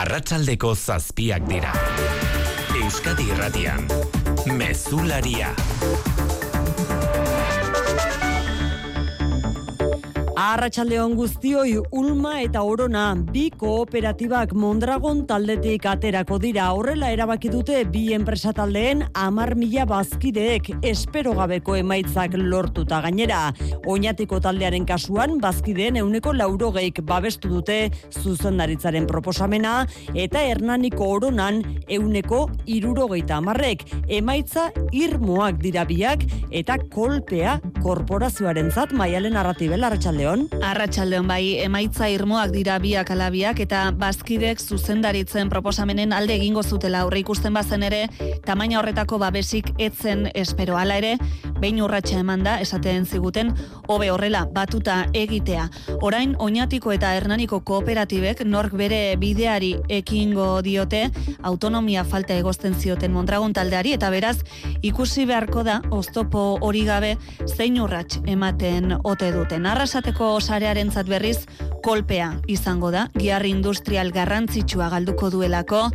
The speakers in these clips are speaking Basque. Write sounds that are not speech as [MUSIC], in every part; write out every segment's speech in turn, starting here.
Arratsaldeko zazpiak dira. Euskadi Irratian. Mezularia. Arratxaldeon guztioi Ulma eta Orona bi kooperatibak Mondragon taldetik aterako dira. Horrela erabaki dute bi enpresa taldeen amar mila bazkideek espero gabeko emaitzak lortuta gainera. Oñatiko taldearen kasuan bazkideen euneko laurogeik babestu dute zuzendaritzaren proposamena eta Hernaniko Oronan euneko irurogeita amarrek. Emaitza irmoak dira biak eta kolpea korporazioaren zat maialen arratibel arratxaldeon. Arratxaldeon bai, emaitza irmoak dira biak alabiak eta bazkidek zuzendaritzen proposamenen alde egingo zutela aurre ikusten bazen ere, tamaina horretako babesik etzen espero ala ere, behin urratxa eman da, esaten ziguten, hobe horrela, batuta egitea. Orain, oinatiko eta hernaniko kooperatibek nork bere bideari ekingo diote, autonomia falta egozten zioten Mondragon taldeari, eta beraz, ikusi beharko da, oztopo hori gabe, zein urrats ematen ote duten. Arrasateko sarearen berriz, kolpea izango da, giar industrial garrantzitsua galduko duelako,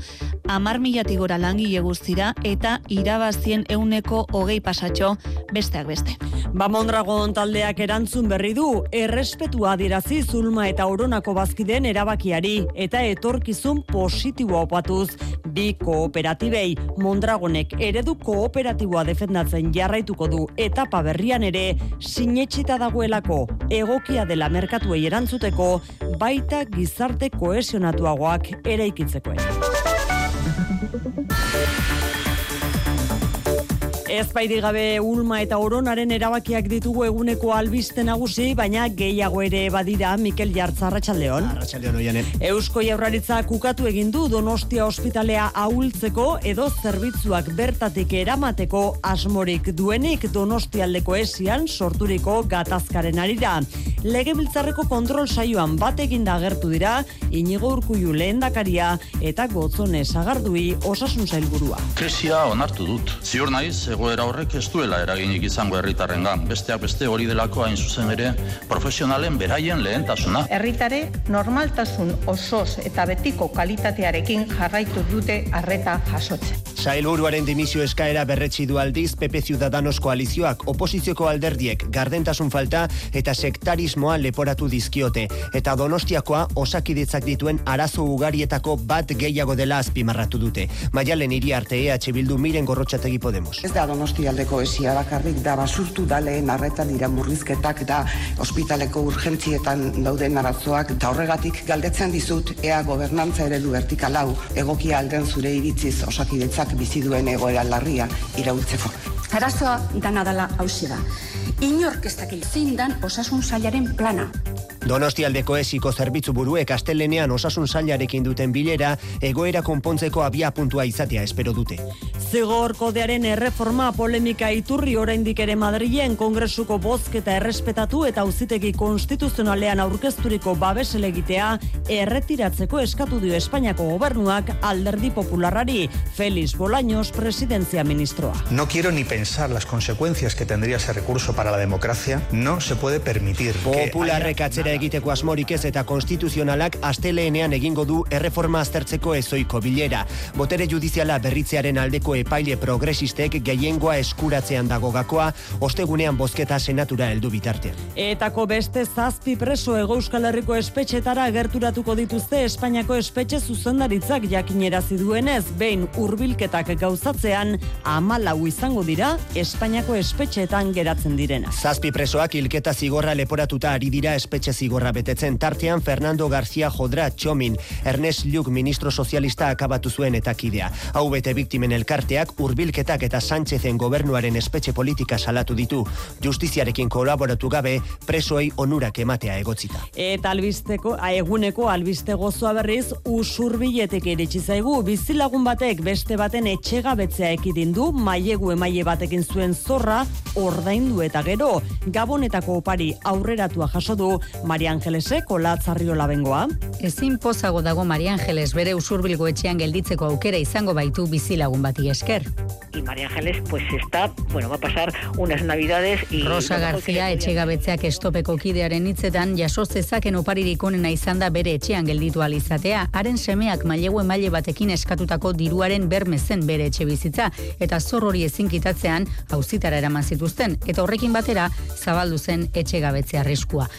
amar milatik gora langile guztira eta irabazien euneko hogei pasatxo besteak beste. Ba Mondragon taldeak erantzun berri du, errespetua adirazi zulma eta oronako bazkideen erabakiari eta etorkizun positiboa opatuz. Bi kooperatibei Mondragonek eredu kooperatiboa defendatzen jarraituko du etapa berrian ere sinetxita dagoelako egokia dela merkatuei erantzuteko baita gizarte kohesionatuagoak eraikitzeko ere. Ez baidi gabe Ulma eta Oronaren erabakiak ditugu eguneko albiste nagusi, baina gehiago ere badira Mikel Jartza Arratsaldeon. Arratsaldeon oianen. Eusko Jaurlaritza kukatu egin du Donostia ospitalea ahultzeko edo zerbitzuak bertatik eramateko asmorik duenik Donostialdeko esian sorturiko gatazkaren arira. Legebiltzarreko kontrol saioan bat eginda agertu dira Inigo Urkullu lehendakaria eta Gotzone Sagardui osasun sailburua. Krisia onartu dut. Ziur naiz, egoera horrek ez duela eraginik izango herritarrengan. Besteak beste hori delako hain zuzen ere profesionalen beraien lehentasuna. Herritare normaltasun osoz eta betiko kalitatearekin jarraitu dute arreta jasotzen. Sailburuaren dimisio eskaera berretsi du aldiz PP Ciudadanos koalizioak oposizioko alderdiek gardentasun falta eta sektarismoa leporatu dizkiote eta Donostiakoa osakidetzak dituen arazo ugarietako bat gehiago dela azpimarratu dute. Maialen hiri arte EH Bildu miren gorrotxategi Podemos. Ez da Donostialdeko esia bakarrik da basurtu da lehen arretan dira murrizketak da ospitaleko urgentzietan dauden arazoak eta horregatik galdetzen dizut ea gobernantza eredu vertikal hau egokia alden zure iritziz osakidetzak bizi duen egoera larria iraultzeko. Arazoa dana dala hausi da. Inork ez dakil zein dan osasun sailaren plana. Donostialdeko esiko zerbitzu buruek astelenean osasun sailarekin duten bilera egoera konpontzeko abia puntua izatea espero dute. Zigor kodearen erreforma polemika iturri oraindik ere Madrilen kongresuko bozketa errespetatu eta auzitegi konstituzionalean aurkezturiko babes elegitea erretiratzeko eskatu dio Espainiako gobernuak alderdi popularrari Félix Bolaños presidentzia ministroa. No quiero ni pensar las consecuencias que tendría ese recurso para la democracia. No se puede permitir que Popularrek atzera egiteko asmorik ez eta konstituzionalak asteleenean egingo du erreforma aztertzeko ezoiko bilera. Botere judiziala berritzearen aldeko epaile progresistek gehiengoa eskuratzean dago gakoa, ostegunean bozketa senatura heldu bitartean. Etako beste zazpi preso ego Euskal Herriko espetxetara gerturatuko dituzte Espainiako espetxe zuzendaritzak jakinerazi duenez, behin hurbilketak gauzatzean amalau izango dira Espainiako espetxeetan geratzen direna. Zazpi presoak hilketa zigorra leporatuta ari dira espetxe zigorra betetzen tartean Fernando García Jodra Txomin, Ernest Lluc ministro sozialista akabatu zuen eta kidea. Hau bete biktimen elkarteak hurbilketak eta Sánchezen gobernuaren espetxe politika salatu ditu. Justiziarekin kolaboratu gabe presoei onurak ematea egotzita. Eta albisteko, eguneko albiste gozoa berriz usurbiletek iritsi zaigu bizilagun batek beste baten etxegabetzea ekidin du mailegu emaile batekin zuen zorra ordaindu eta gero gabonetako opari aurreratua jaso du Maria Angelesek olatzarriola bengoa. Ezin pozago dago Maria Angeles bere usurbilgo etxean gelditzeko aukera izango baitu bizilagun bati esker. Y María Ángeles pues está, bueno, va a pasar unas navidades y Rosa García etxegabetzeak estopeko kidearen hitzetan jaso zezaken oparirik onena izan da bere etxean gelditu alizatea, haren semeak mailegu emaile batekin eskatutako diruaren bermezen bere etxe bizitza, eta zor hori ezin kitatzean auzitara eraman zituzten, eta horrekin batera zabaldu zen etxegabetzea arriskua.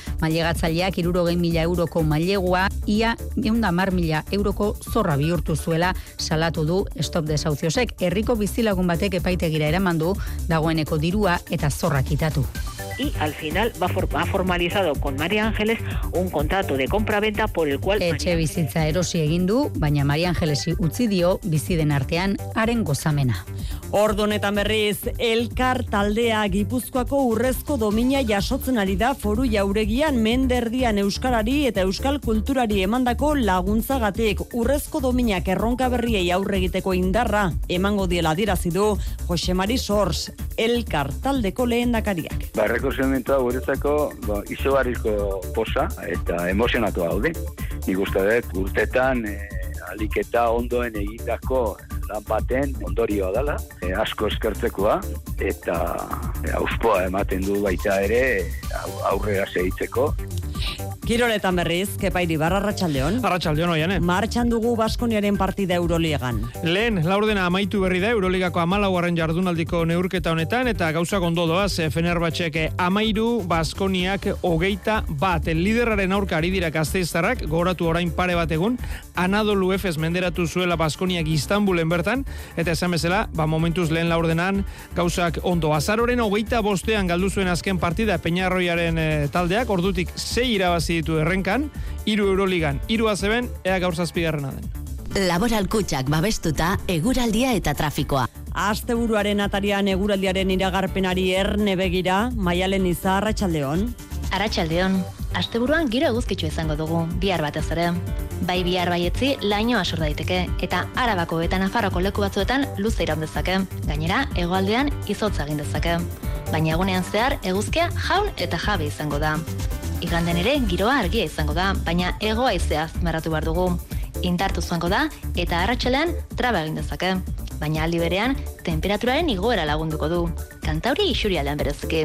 Mailegatzaileak irurogei mila euroko mailegua, ia eunda mar mila euroko zorra bihurtu zuela salatu du stop desauziosek, herriko bizilagun batek epaitegira eraman du dagoeneko dirua eta zorra kitatu. Y al final va for- ha formalizado con María Ángeles un contrato de compra-venta por el cual Etxe bizitza erosi egin du, baina Maria Angelesi utzi dio biziden artean haren gozamena. Ordu honetan berriz, elkar taldea Gipuzkoako urrezko domina jasotzen ari da foru jauregian menderdian euskarari eta euskal kulturari emandako laguntzagatik urrezko dominak erronka berriei aurre egiteko indarra emango diela dirazi du Jose Mari Sors, elkar taldeko lehendakariak. Ba, errekoziomentoa guretzako ba, izugarrizko posa eta emozionatu gaude. Nik uste dut urtetan e, aliketa ondoen egindako lan baten ondorioa dela, e, asko eskertzekoa eta e, auspoa ematen du baita ere au- aurrera segitzeko. Kiroletan berriz, kepairi barra Arratxaldeon. Arratxaldeon oiane. Martxan dugu Baskoniaren partida Euroligan. Lehen, laurdena amaitu berri da Euroligako amalauaren jardunaldiko neurketa honetan, eta gauza gondo doaz, eh, Fenerbahçek amairu, Baskoniak hogeita bat. Liderraren aurka ari dira gazteiztarrak, gogoratu orain pare bat egun, Anadolu Efes menderatu zuela Baskoniak Istanbulen bertan, eta esan bezala, ba momentuz lehen laurdenan, gauzak ondo. Azaroren hogeita bostean galdu zuen azken partida Peñarroiaren eh, taldeak, ordutik sei irabazi ditu errenkan, hiru Euroligan, hiru azeben, ea gaur zazpigarrena den. Laboral kutxak babestuta, eguraldia eta trafikoa. Asteburuaren atarian eguraldiaren iragarpenari erne begira, maialen izar Arratxaldeon. Arratxaldeon, asteburuan giro eguzkitzu izango dugu, bihar batez ere. Bai bihar baietzi laino asur daiteke, eta arabako eta nafarroko leku batzuetan luze iraun dezake. Gainera, hegoaldean izotza egin dezake. Baina egunean zehar eguzkia jaun eta jabe izango da. Iganden ere giroa argia izango da, baina egoa izea azmeratu behar dugu. Intartu zuango da eta arratsalean traba egin dezake. Baina aldi berean, temperaturaren igoera lagunduko du. Kantauri isurialdean bereziki.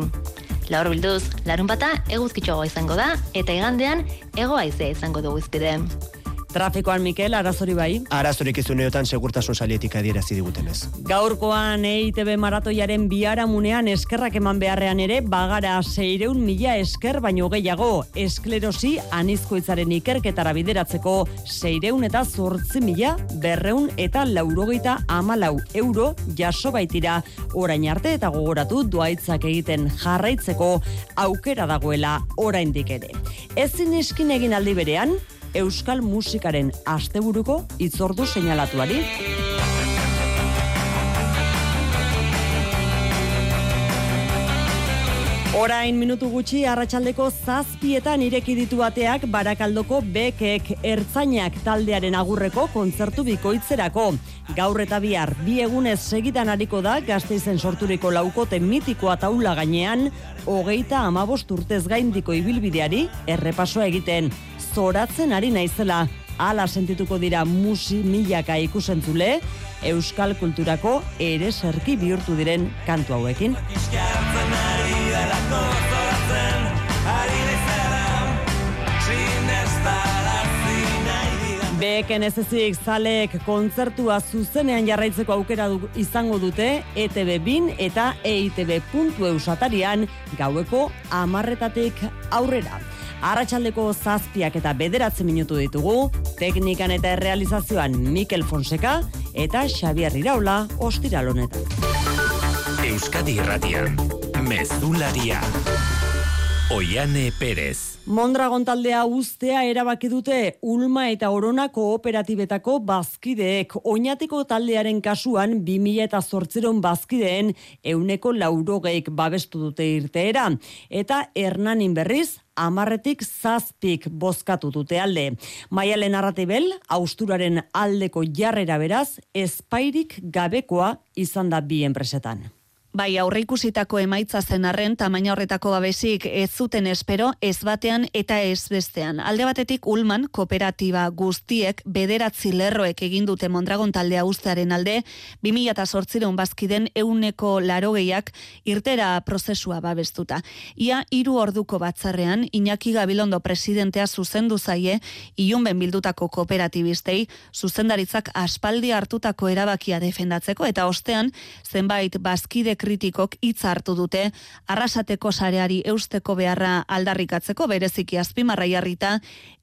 Laur bilduz, larun bata eguzkitxoagoa izango da, eta igandean ego aizea izango dugu izpide. Trafikoan Mikel, arazori bai. Arazorik izuneotan segurtasun salietik adierazi digutenez. Gaurkoan EITB maratoiaren biharamunean eskerrak eman beharrean ere, bagara seireun mila esker baino gehiago, esklerosi anizkoitzaren ikerketara bideratzeko seireun eta zortzi mila berreun eta laurogeita amalau euro jaso baitira orain arte eta gogoratu duaitzak egiten jarraitzeko aukera dagoela oraindik ere. Ezin eskin egin aldi berean, euskal musikaren asteburuko itzordu seinalatuari. Orain minutu gutxi arratsaldeko zazpietan ireki ditu bateak barakaldoko bekek ertzainak taldearen agurreko kontzertu bikoitzerako. Gaur eta bihar bi egunez segitan ariko da gazteizen sorturiko laukote mitikoa taula gainean, hogeita amabost urtez gaindiko ibilbideari errepasoa egiten. Zoratzen ari naizela, ala sentituko dira musi milaka ikusentzule, euskal kulturako ere serki bihurtu diren kantu hauekin. Beken ez ezik zalek kontzertua zuzenean jarraitzeko aukera du, izango dute ETV bin eta EITB.eu satarian gaueko amarretatik aurrera. Arratxaldeko zazpiak eta bederatzen minutu ditugu, teknikan eta errealizazioan Mikel Fonseca eta Xavier Iraula ostiralonetan. Euskadi Irratian, Mezularia. Oiane Perez. Mondragon taldea ustea erabaki dute Ulma eta Orona kooperatibetako bazkideek. Oinatiko taldearen kasuan 2000 eta zortzeron bazkideen euneko laurogeik babestu dute irteera. Eta Hernanin berriz, amarretik zazpik bozkatu dute alde. Maialen arratibel, austuraren aldeko jarrera beraz, espairik gabekoa izan da bi enpresetan. Bai, aurreikusitako emaitza zen arren, tamaina horretako babesik ez zuten espero, ez batean eta ez bestean. Alde batetik, Ulman, kooperatiba guztiek, bederatzi lerroek egin dute Mondragon taldea ustearen alde, 2008 bazkiden euneko larogeiak irtera prozesua babestuta. Ia, hiru orduko batzarrean, Iñaki Gabilondo presidentea zuzendu zaie, iunben bildutako kooperatibistei, zuzendaritzak aspaldi hartutako erabakia defendatzeko, eta ostean, zenbait bazkide kritikok hitz hartu dute arrasateko sareari eusteko beharra aldarrikatzeko bereziki azpimarra jarrita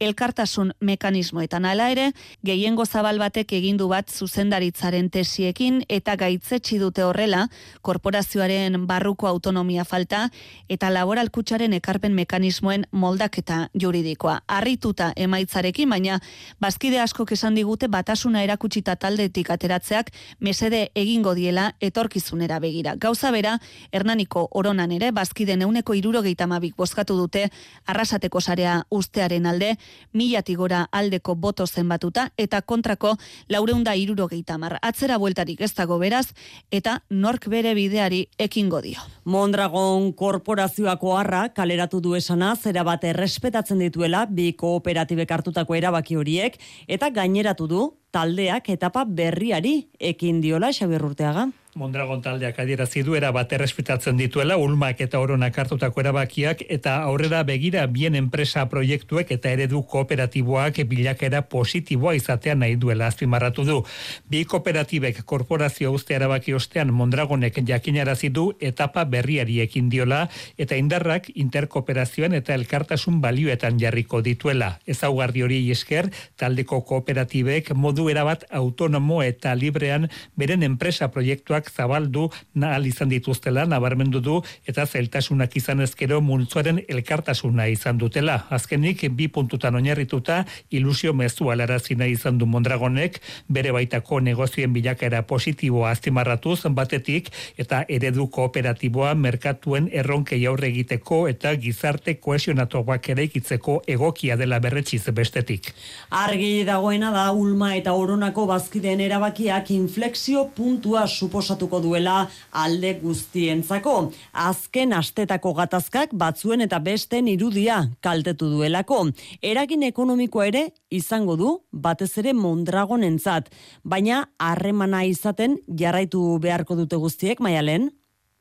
elkartasun mekanismoetan. Hala ere gehiengo zabal batek egindu bat zuzendaritzaren tesiekin eta gaitzetsi dute horrela korporazioaren barruko autonomia falta eta laboral kutsaren ekarpen mekanismoen moldaketa juridikoa. Harrituta emaitzarekin baina bazkide asko esan digute batasuna erakutsita taldetik ateratzeak mesede egingo diela etorkizunera begira gauza bera, Hernaniko oronan ere, bazkiden euneko irurogeita mabik bozkatu dute, arrasateko sarea ustearen alde, milatik gora aldeko boto zenbatuta, eta kontrako laureunda irurogeita mar. Atzera bueltarik ez dago beraz, eta nork bere bideari ekingo dio. Mondragon korporazioako harra kaleratu du esana, zera bat errespetatzen dituela, bi kooperatibek hartutako erabaki horiek, eta gaineratu du, taldeak etapa berriari ekin diola Xabier Urteaga. Mondragon taldeak adierazi du era bat errespetatzen dituela ulmak eta oronak hartutako erabakiak eta aurrera begira bien enpresa proiektuek eta eredu kooperatiboak bilakera positiboa izatea nahi duela azpimarratu du. Bi kooperatibek korporazio uste erabaki ostean Mondragonek jakinarazi du etapa berriari ekin diola eta indarrak interkooperazioan eta elkartasun balioetan jarriko dituela. Ezaugarri hori esker taldeko kooperatibek modu erabat autonomo eta librean beren enpresa proiektuak zabaldu nahal izan dituztela, nabarmendu du, eta zeltasunak izan ezkero multzuaren elkartasuna izan dutela. Azkenik, bi puntutan oinarrituta, ilusio mezu alarazina izan du Mondragonek, bere baitako negozioen bilakera positiboa aztimarratuz, batetik, eta eredu kooperatiboa merkatuen erronkei aurre egiteko eta gizarte koesionatuak ere ikitzeko egokia dela berretxiz bestetik. Argi dagoena da Ulma eta Oronako bazkideen erabakiak inflexio puntua suposatu osatuko duela alde guztientzako. Azken astetako gatazkak batzuen eta besten irudia kaltetu duelako. Eragin ekonomikoa ere izango du batez ere Mondragonentzat, baina harremana izaten jarraitu beharko dute guztiek maialen.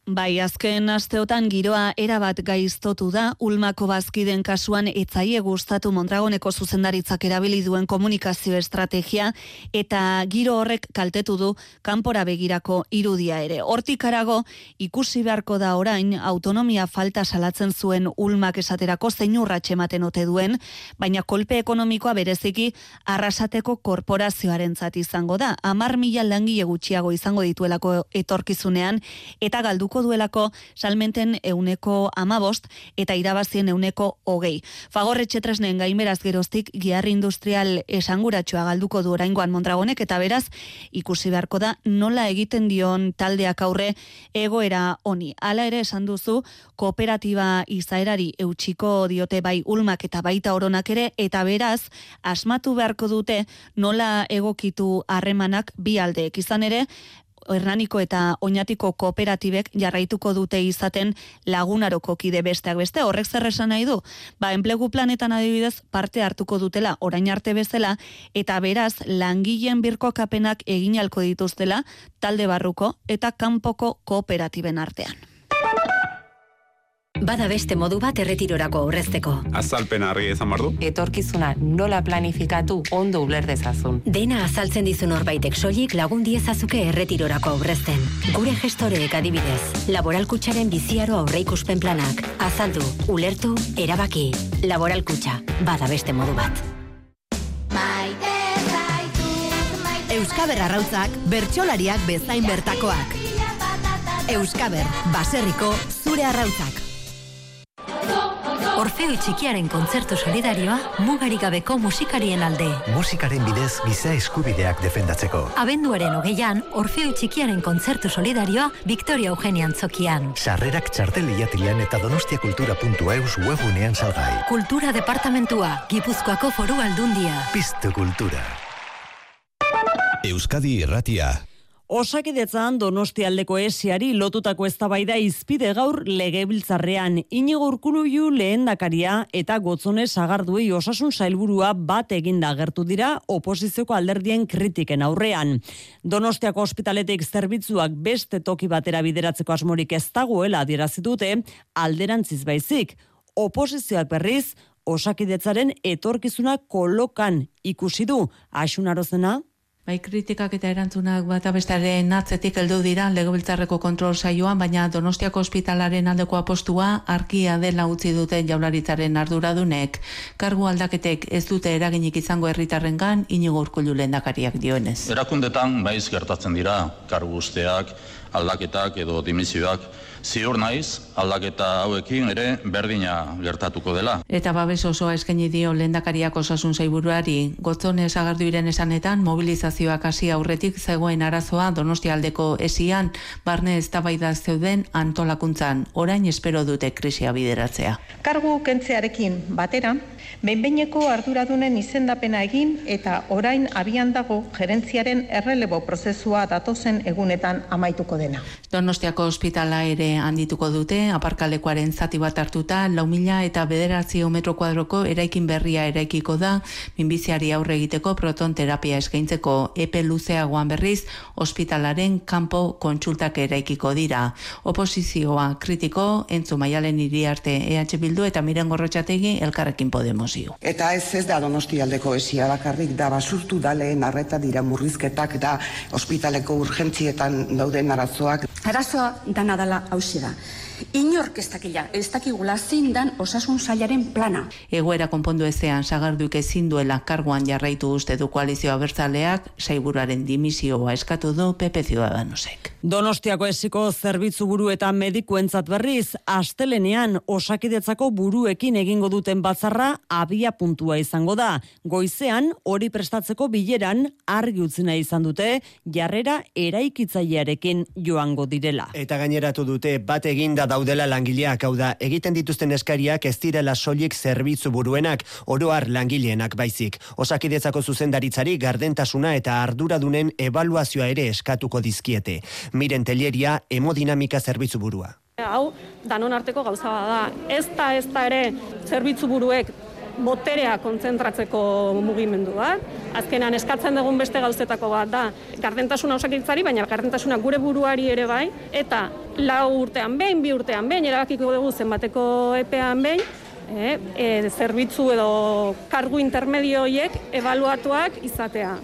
Bai, azken asteotan giroa erabat gaiztotu da, ulmako bazkiden kasuan etzaie gustatu Mondragoneko zuzendaritzak erabili duen komunikazio estrategia eta giro horrek kaltetu du kanpora begirako irudia ere. Hortik arago, ikusi beharko da orain autonomia falta salatzen zuen ulmak esaterako zein urratxe ematen ote duen, baina kolpe ekonomikoa bereziki arrasateko korporazioaren izango da. Amar mila langile gutxiago izango dituelako etorkizunean eta galduko duelako salmenten euneko amabost eta irabazien euneko hogei. Fagorretxe tresnen gaimeraz geroztik giarri industrial esanguratxoa galduko du oraingoan Mondragonek eta beraz ikusi beharko da nola egiten dion taldeak aurre egoera honi. Hala ere esan duzu kooperatiba izaerari eutxiko diote bai ulmak eta baita oronak ere eta beraz asmatu beharko dute nola egokitu harremanak bi aldeek izan ere Hernaniko eta Oñatiko kooperatibek jarraituko dute izaten lagunaroko kide besteak beste. Horrek zer esan nahi du? Ba enplegu planetan adibidez parte hartuko dutela orain arte bezala eta beraz langileen birkokapenak egin alko dituztela talde barruko eta kanpoko kooperatiben artean Bada beste modu bat erretirorako aurrezteko. Azalpen argi ezan bardu? Etorkizuna nola planifikatu ondo uler dezazun. Dena azaltzen dizun horbaitek soilik lagun diezazuke erretirorako aurrezten. Gure gestoreek adibidez, laboralkutsaren biziaro aurreikuspen planak. Azaldu, ulertu, erabaki. Laboralkutsa, bada beste modu bat. Euskaber arrautzak, bertsolariak bezain bertakoak. Euskaber, baserriko zure arrautzak. Orfeo txikiaren kontzertu solidarioa mugarik gabeko musikarien alde. Musikaren bidez giza eskubideak defendatzeko. Abenduaren hogeian, Orfeo txikiaren kontzertu solidarioa Victoria Eugenia Antzokian. Sarrerak txartel iatilean eta donostiakultura.eus webunean salgai. Kultura Departamentua, Gipuzkoako foru aldundia. Piztu kultura. Euskadi irratia. Osakidetzan donostialdeko esiari lotutako eztabaida izpide gaur legebiltzarrean inigo urkuluiu lehen dakaria eta gotzone sagarduei osasun sailburua bat eginda agertu dira oposizioko alderdien kritiken aurrean. Donostiako ospitaletik zerbitzuak beste toki batera bideratzeko asmorik ez dagoela adierazitute alderantziz baizik. Oposizioak berriz, osakidetzaren etorkizuna kolokan ikusi du. Asunarozena? Bai, kritikak eta erantzunak bat abestaren atzetik heldu dira legobiltzarreko kontrol saioan, baina Donostiako ospitalaren aldeko apostua arkia dela utzi duten jaularitzaren arduradunek. Kargu aldaketek ez dute eraginik izango herritarrengan inigo urkullu lehendakariak dioenez. Erakundetan baiz gertatzen dira kargu usteak, aldaketak edo dimisioak ziur naiz aldaketa hauekin ere berdina gertatuko dela. Eta babes osoa eskaini dio lehendakariak osasun zaiburuari, gotzone agardu iren esanetan mobilizazioak hasi aurretik zegoen arazoa donostialdeko esian, barne eztabaida zeuden antolakuntzan, orain espero dute krisia bideratzea. Kargu kentzearekin batera, behinbeineko arduradunen izendapena egin eta orain abian dago gerentziaren errelebo prozesua datozen egunetan amaituko dena. Donostiako ospitala ere handituko dute, aparkalekoaren zati bat hartuta, lau mila eta bederatzio metro kuadroko eraikin berria eraikiko da, minbiziari aurre egiteko proton terapia eskaintzeko epe luzeagoan berriz, ospitalaren kanpo kontsultak eraikiko dira. Oposizioa kritiko, entzu maialen iri arte EH Bildu eta miren gorrotxategi elkarrekin Podemosio. Eta ez ez da donostialdeko esia bakarrik da basurtu daleen arreta dira murrizketak da ospitaleko urgentzietan dauden arazoak. Arazoa dana dala hausia da. Inork ez dakila, ez dakigula zein dan osasun sailaren plana. Egoera konpondu ezean sagarduk ezin duela karguan jarraitu uste du koalizioa bertzaleak, saiburaren dimisioa eskatu du PP Ciudadanosek. Donostiako esiko zerbitzu buru eta medikuentzat berriz, astelenean osakidetzako buruekin egingo duten batzarra abia puntua izango da. Goizean, hori prestatzeko bileran argi utzina izan dute, jarrera eraikitzailearekin joango direla. Eta gaineratu dute bat eginda daudela langileak, hau da, egiten dituzten eskariak ez direla soilik zerbitzu buruenak, oroar langileenak baizik. Osakidetzako zuzendaritzari gardentasuna eta arduradunen ebaluazioa ere eskatuko dizkiete. Miren telleria hemodinamika zerbitzu burua. Hau, danon arteko gauza da. Ez da, ez da ere, zerbitzu buruek boterea kontzentratzeko mugimendu bat. Azkenan eskatzen dugun beste gauzetako bat da gardentasuna osakitzari, baina gardentasuna gure buruari ere bai, eta lau urtean behin, bi urtean behin, erabakiko dugu zenbateko epean behin, e, e, zerbitzu edo kargu intermedioiek evaluatuak izatea.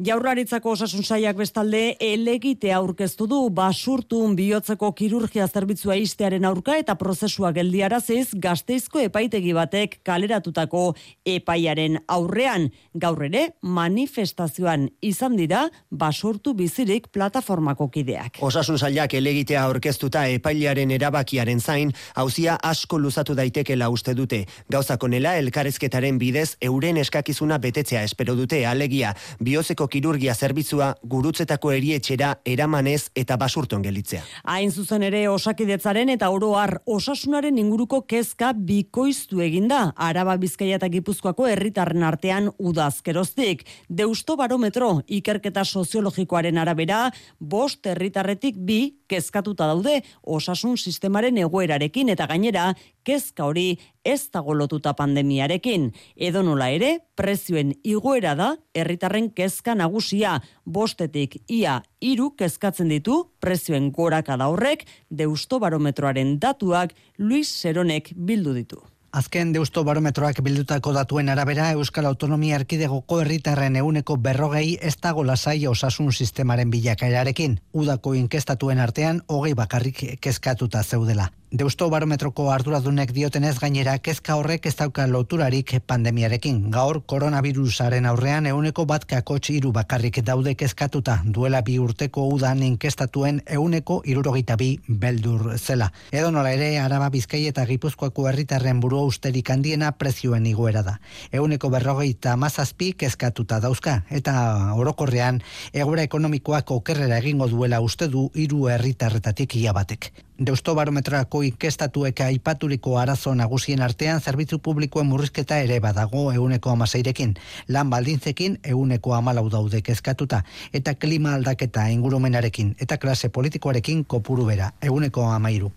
Jaurlaritzako osasun saiak bestalde elegite aurkeztu du basurtun bihotzeko kirurgia zerbitzua istearen aurka eta prozesua geldiaraziz gazteizko epaitegi batek kaleratutako epaiaren aurrean. Gaur ere manifestazioan izan dira basurtu bizirik plataformako kideak. Osasun sailak elegitea aurkeztuta epailearen erabakiaren zain, hauzia asko luzatu daitekela uste dute. Gauzakonela elkarrezketaren bidez euren eskakizuna betetzea espero dute alegia. Bihotzeko kirurgia zerbitzua gurutzetako erietxera eramanez eta basurton gelitzea. Hain zuzen ere osakidetzaren eta oroar osasunaren inguruko kezka bikoiztu eginda. Araba Bizkaia eta Gipuzkoako herritarren artean udazkeroztik. Deusto barometro ikerketa soziologikoaren arabera, bost herritarretik bi kezkatuta daude osasun sistemaren egoerarekin eta gainera kezka hori ez dago lotuta pandemiarekin. Edo nola ere, prezioen igoera da herritarren kezka nagusia bostetik ia iru kezkatzen ditu prezioen goraka da horrek deusto barometroaren datuak Luis Seronek bildu ditu. Azken deusto barometroak bildutako datuen arabera Euskal Autonomia Erkidegoko herritarren euneko berrogei ez dago lasai osasun sistemaren bilakaerarekin. Udako inkestatuen artean hogei bakarrik kezkatuta zeudela. Deusto barometroko arduradunek diotenez gainera kezka horrek ez dauka loturarik pandemiarekin. Gaur koronavirusaren aurrean euneko bat kakotx iru bakarrik daude kezkatuta duela bi urteko udan inkestatuen euneko irurogeita bi beldur zela. Edo nola ere, araba bizkai eta gipuzkoako herritarren buru usterik handiena prezioen igoera da. Euneko berrogeita mazazpi kezkatuta dauzka eta orokorrean egura ekonomikoak okerrera egingo duela uste du hiru herritarretatik ia batek. Deusto barometrako inkestatuek aipaturiko arazo nagusien artean zerbitzu publikoen murrizketa ere badago euneko amaseirekin. Lan baldintzekin euneko amalau daude kezkatuta eta klima aldaketa ingurumenarekin eta klase politikoarekin kopuru bera euneko amairu.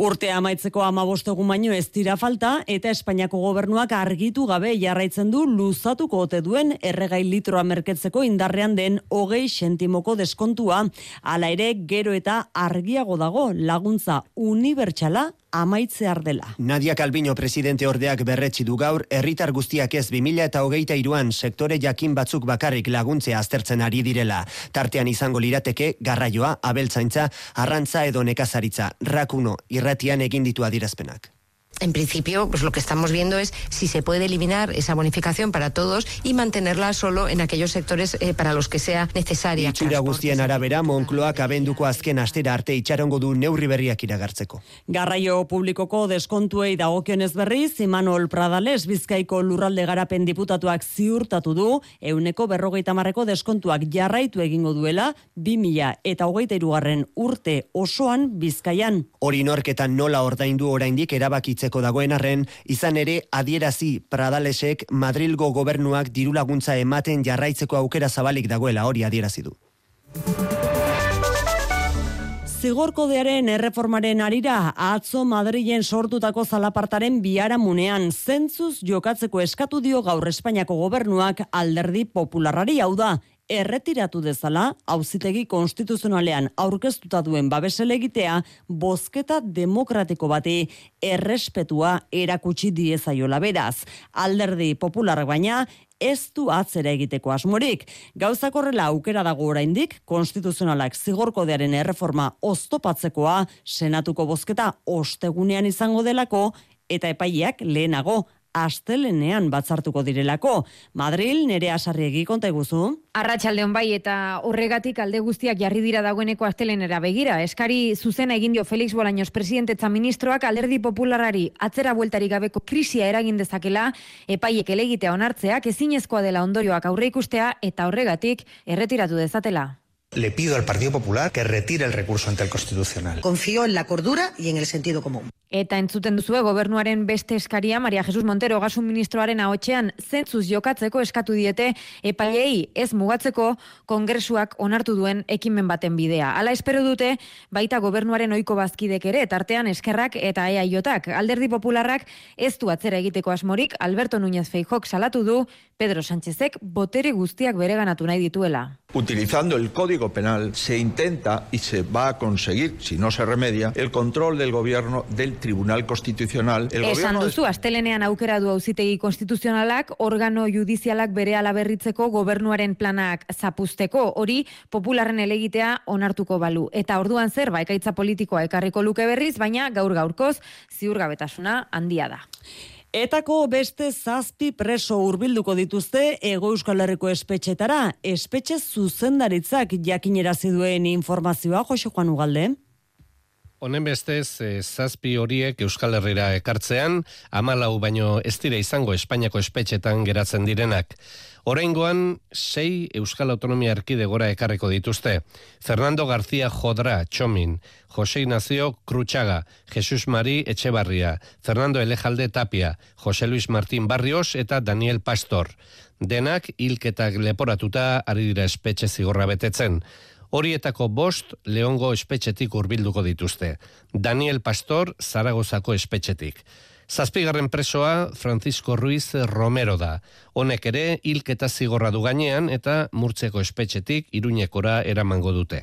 Urte amaitzeko amabostegun baino ez dira falta eta Espainiako gobernuak argitu gabe jarraitzen du luzatuko ote duen erregai litroa merketzeko indarrean den hogei sentimoko deskontua. Hala ere gero eta argiago dago laguntza unibertsala amaitzear dela. Nadia Calviño presidente ordeak berretsi du gaur, herritar guztiak ez 2000 eta hogeita iruan sektore jakin batzuk bakarrik laguntzea aztertzen ari direla. Tartean izango lirateke, garraioa, abeltzaintza, arrantza edo nekazaritza, rakuno, irratian egin ditu adirazpenak. En principio, pues lo que estamos viendo es si se puede eliminar esa bonificación para todos y mantenerla solo en aquellos sectores eh, para los que sea necesaria. Itxura guztien arabera, Moncloak abenduko azken astera arte itxarongo du neurri berriak iragartzeko. Garraio publikoko deskontuei dagokionez berriz, Imanol Pradales Bizkaiko lurralde garapen diputatuak ziurtatu du, euneko berrogeita marreko deskontuak jarraitu egingo duela, 2000 eta hogeita irugarren urte osoan Bizkaian. Hori norketan nola ordaindu oraindik erabakitzeko dagoen arren, izan ere adierazi Pradalesek Madrilgo gobernuak diru laguntza ematen jarraitzeko aukera zabalik dagoela hori adierazi du. Zigorkodearen erreformaren arira, atzo Madrilen sortutako zalapartaren biara munean, zentzuz jokatzeko eskatu dio gaur Espainiako gobernuak alderdi popularari hau da, erretiratu dezala, auzitegi konstituzionalean aurkeztuta duen babesele egitea, bozketa demokratiko bati errespetua erakutsi diezaiola beraz. Alderdi popularrak baina, ez du atzera egiteko asmorik. Gauzak horrela aukera dago oraindik, konstituzionalak zigorkodearen erreforma oztopatzekoa, senatuko bozketa ostegunean izango delako, eta epaileak lehenago astelenean batzartuko direlako. Madril nere asarriegi konta eguzu. Arratxaldeon bai eta horregatik alde guztiak jarri dira dagoeneko astelenera begira. Eskari zuzena egin dio Felix Bolaños presidentetza ministroak alderdi popularari atzera bueltarik gabeko krisia eragin dezakela epaiek elegitea onartzeak ezinezkoa dela ondorioak aurre ikustea eta horregatik erretiratu dezatela. Le pido al Partido Popular que retire el recurso ante el Constitucional. Confío en la cordura y en el sentido común. Eta entzuten duzue gobernuaren beste eskaria Maria Jesus Montero gasun ministroaren ahotsean zentzuz jokatzeko eskatu diete epailei ez mugatzeko kongresuak onartu duen ekimen baten bidea. Hala espero dute baita gobernuaren ohiko bazkidek ere tartean eskerrak eta EAJak. Alderdi Popularrak ez du atzera egiteko asmorik Alberto Núñez Feijok salatu du Pedro Sánchezek botere guztiak bereganatu nahi dituela. Utilizando el Código Penal se intenta y se va a conseguir, si no se remedia, el control del gobierno del Tribunal Constitucional. El Esan duzu, astelenean aukera du auzitegi konstituzionalak, organo judizialak bere alaberritzeko gobernuaren planak zapusteko, hori popularren elegitea onartuko balu. Eta orduan zer, ba, ekaitza politikoa ekarriko luke berriz, baina gaur gaurkoz ziurgabetasuna handia da. Etako beste zazpi preso hurbilduko dituzte Ego Euskal Herriko espetxetara, espetxe zuzendaritzak jakinerazi duen informazioa, Jose Juan Ugalde. Honen bestez, eh, zazpi horiek Euskal Herrira ekartzean, amalau baino ez dira izango Espainiako espetxetan geratzen direnak. Oraingoan sei Euskal Autonomia Erkidegora ekarriko dituzte. Fernando García Jodra, Txomin, Jose Ignacio Cruchaga, Jesus Mari Etxebarria, Fernando Elejalde Tapia, Jose Luis Martín Barrios eta Daniel Pastor. Denak hilketak leporatuta ari dira espetxe zigorra betetzen. Horietako bost Leongo espetxetik hurbilduko dituzte. Daniel Pastor Zaragozako espetxetik. Zazpigarren presoa Francisco Ruiz Romero da. Honek ere hilketa zigorra du gainean eta murtzeko espetxetik iruñekora eramango dute.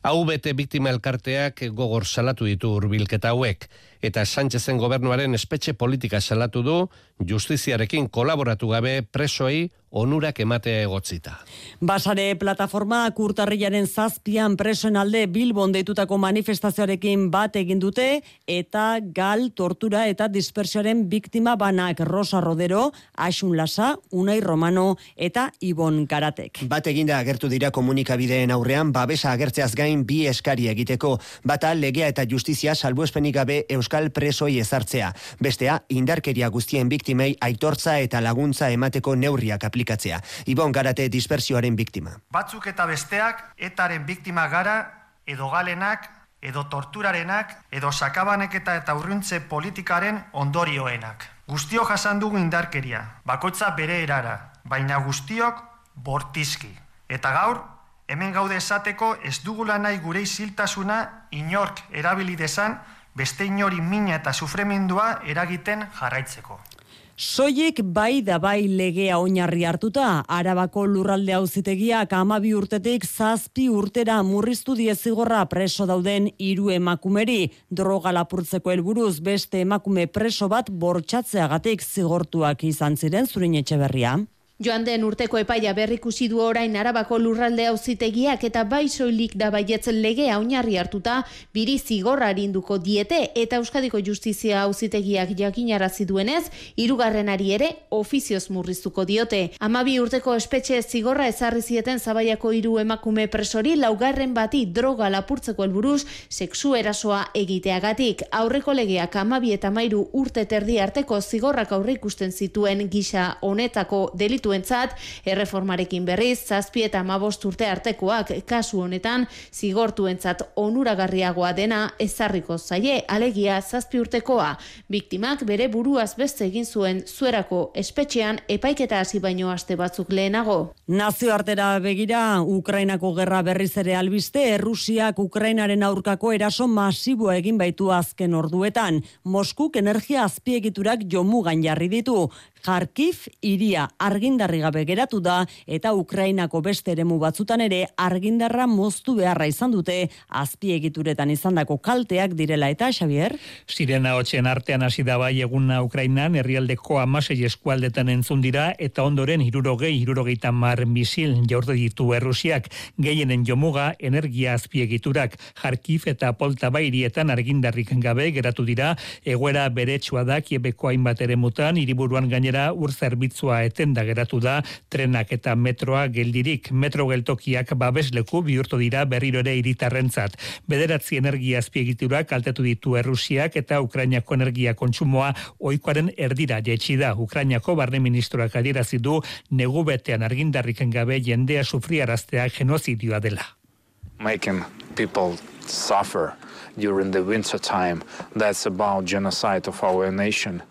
Hau bete biktima elkarteak gogor salatu ditu hurbilketa hauek eta Sánchezen gobernuaren espetxe politika salatu du justiziarekin kolaboratu gabe presoei onurak ematea egotzita. Basare plataforma kurtarriaren zazpian presoen alde Bilbon deitutako manifestazioarekin bat egin dute eta gal, tortura eta dispersioaren biktima banak Rosa Rodero, Asun Lasa, Unai Romano eta Ibon Karatek. Bat eginda agertu dira komunikabideen aurrean babesa agertzeaz gain bi eskari egiteko. Bata legea eta justizia salbuespenik gabe euskal presoi ezartzea. Bestea indarkeria guztien biktimei aitortza eta laguntza emateko neurriak aplikatzea. Ibon Garate dispersioaren biktima. Batzuk eta besteak etaren biktima gara edo galenak edo torturarenak edo sakabaneketa eta urruntze politikaren ondorioenak. Guztio jasan dugu indarkeria, bakoitza bere erara, baina guztiok bortizki. Eta gaur, hemen gaude esateko ez dugula nahi gure iziltasuna inork erabili desan beste inori mina eta sufremendua eragiten jarraitzeko. Soiek bai da bai legea oinarri hartuta, arabako lurralde auzitegiak amabi urtetik zazpi urtera murriztu diezigorra preso dauden hiru emakumeri, droga lapurtzeko helburuz beste emakume preso bat bortxatzeagatik zigortuak izan ziren zurin etxe berria. Joan den urteko epaia berrikusi du orain arabako lurralde auzitegiak eta bai soilik da baietzen legea oinarri hartuta biri zigorra arinduko diete eta Euskadiko Justizia auzitegiak jakinarazi duenez hirugarrenari ere ofizioz murriztuko diote. Amabi urteko espetxe zigorra ezarri zieten zabaiako hiru emakume presori laugarren bati droga lapurtzeko helburuz sexu erasoa egiteagatik. Aurreko legeak amabi eta mairu urte terdi arteko zigorrak aurre ikusten zituen gisa honetako delitu delituentzat, erreformarekin berriz, zazpi eta mabost urte artekoak kasu honetan, zigortuentzat onuragarriagoa dena ezarriko zaie, alegia zazpi urtekoa. Biktimak bere buruaz beste egin zuen zuerako espetxean epaiketa hasi baino aste batzuk lehenago. Nazio artera begira, Ukrainako gerra berriz ere albiste, Errusiak Ukrainaren aurkako eraso masiboa egin baitu azken orduetan. Moskuk energia azpiegiturak jomugan jarri ditu. Kharkiv iria argindarri gabe geratu da eta Ukrainako beste eremu batzutan ere argindarra moztu beharra izan dute. Azpiegituretan izandako kalteak direla eta Xavier? Sirena hotzen artean hasi da bai eguna Ukrainan herrialdeko 16 eskualdetan entzun dira eta ondoren 60 60 mar misil jaurte ditu Errusiak. Gehienen jomuga energia azpiegiturak. Kharkiv eta Polta bairietan argindarrik gabe geratu dira. Egoera beretsua da Kiebeko hainbat eremutan hiriburuan gainera gainera ur zerbitzua etenda geratu da trenak eta metroa geldirik metro geltokiak babesleku bihurtu dira berriro ere iritarrentzat. Bederatzi energia azpiegiturak kaltetu ditu Errusiak eta Ukrainako energia kontsumoa ohikoaren erdira jaitsi da. Ukrainako barne ministroak adierazi du negu betean argindarriken gabe jendea sufriaraztea genozidioa dela. Making people suffer during the winter time that's about genocide of our nation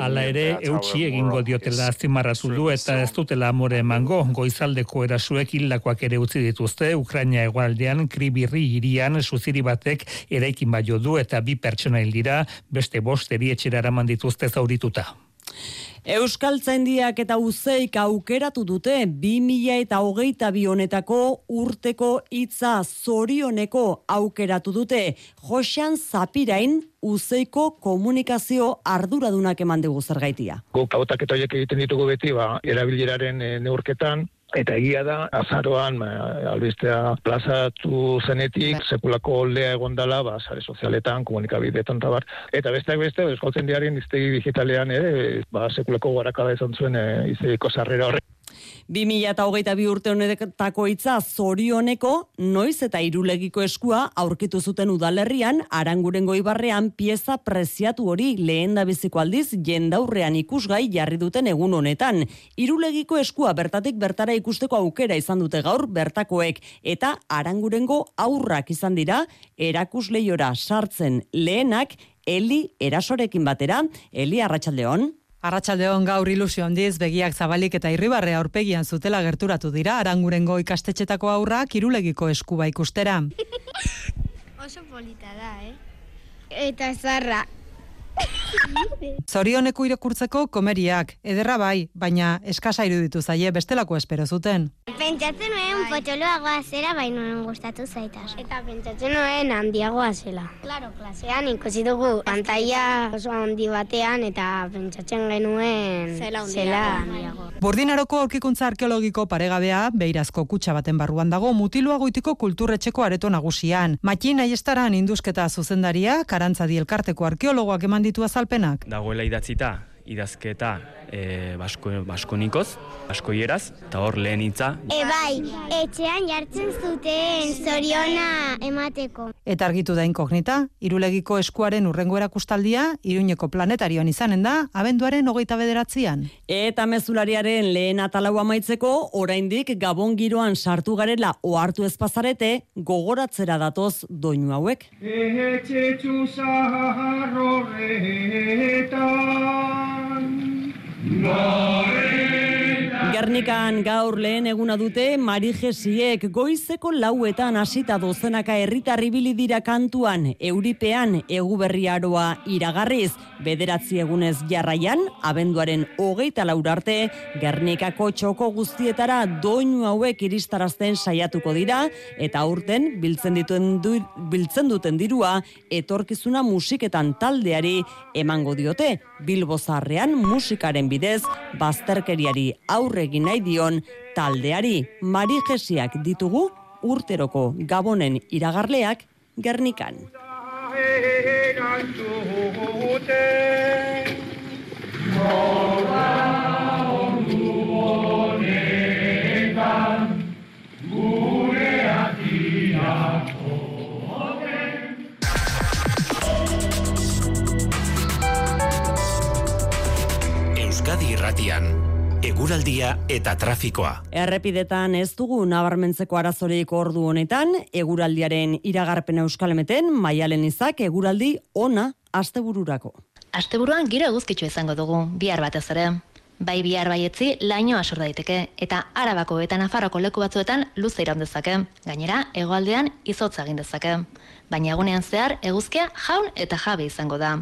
Hala ere, eutxi egingo diotela azpimarratu du eta ez dutela amore emango, goizaldeko erasuek hildakoak ere utzi dituzte, Ukraina egualdean, kribirri irian, suziri batek eraikin baio du eta bi pertsona hildira, beste bost erietxera eraman dituzte zaurituta. Euskal Tzaindiak eta Uzeik aukeratu dute 2000 eta hogeita honetako urteko hitza zorioneko aukeratu dute. Josean Zapirain Uzeiko komunikazio arduradunak eman dugu zergaitia. Guk hautak egiten ditugu beti, ba, erabileraren e, neurketan, Eta egia da, azaroan, ba, albistea plazatu zenetik, sekulako lea egondala, ba, sare sozialetan, komunikabideetan tabar. Eta besteak beste, eskoltzen diaren iztegi digitalean, ere, ba, sekulako guarakada izan zuen e, iztegiko sarrera horre. 2008 bi urte honetako hitza zorioneko noiz eta irulegiko eskua aurkitu zuten udalerrian aranguren goibarrean pieza preziatu hori lehen da biziko aldiz jendaurrean ikusgai jarri duten egun honetan. Irulegiko eskua bertatik bertara ikusteko aukera izan dute gaur bertakoek eta arangurengo aurrak izan dira erakusleiora sartzen lehenak Eli erasorekin batera, Eli Arratsaldeon. Gaur ilusio handiz begiak zabalik eta irribarre aurpegian zutela gerturatu dira arangurengo ikastetxetako aurra kirulegiko eskuba ikustera. [LAUGHS] Oso polita da, eh? Eta zarra. [LAUGHS] Zorioneko irakurtzeko komeriak, ederra bai, baina eskasa iruditu zaie bestelako espero zuten. Pentsatzen nuen potxoloagoa zera, baina nuen gustatu zaitaz. Eta pentsatzen nuen handiagoa zela. Claro, klasean ikusi dugu pantalla oso handi batean eta pentsatzen genuen zela handiago. Burdinaroko aurkikuntza arkeologiko paregabea, beirazko kutsa baten barruan dago, mutilua goitiko kulturretxeko areto nagusian. Makin aiestaran induzketa zuzendaria, karantza dielkarteko arkeologoak eman ditu azalpenak. Dagoela idatzita idazketa e, basko, baskonikoz, baskoieraz, eta hor lehen hitza. E bai, etxean jartzen zuten zoriona emateko. Eta argitu da inkognita, irulegiko eskuaren urrengo erakustaldia, iruñeko planetarioan izanen da, abenduaren hogeita bederatzean. Eta mezulariaren lehen atalau amaitzeko, oraindik gabon giroan sartu garela ohartu ezpazarete, gogoratzera datoz doinu hauek. Etxetxu Glory Gernikan gaur lehen eguna dute Marijesiek goizeko lauetan hasita dozenaka herritar ibili dira kantuan. Euripean eguberriaroa iragarriz. Bederatzi egunez jarraian abenduaren hogeita laur arte Gernikako txoko guztietara doinu hauek iristarazten saiatuko dira eta aurten biltzen dituen du, biltzen duten dirua etorkizuna musiketan taldeari emango diote. Bilbozarrean musikaren bidez bazterkeriari aurre egin nahi dion taldeari marigesiak ditugu urteroko gabonen iragarleak gernikan. Euskadi irratian, eguraldia eta trafikoa. Errepidetan ez dugu nabarmentzeko arazorik ordu honetan, eguraldiaren iragarpen euskalmeten, maialen izak eguraldi ona astebururako. Asteburuan giro eguzkitzu izango dugu, bihar batez ere. Bai bihar baietzi laino asor daiteke, eta arabako eta nafarroko leku batzuetan luze iraun dezake. Gainera, hegoaldean izotza egin dezake. Baina egunean zehar eguzkia jaun eta jabe izango da.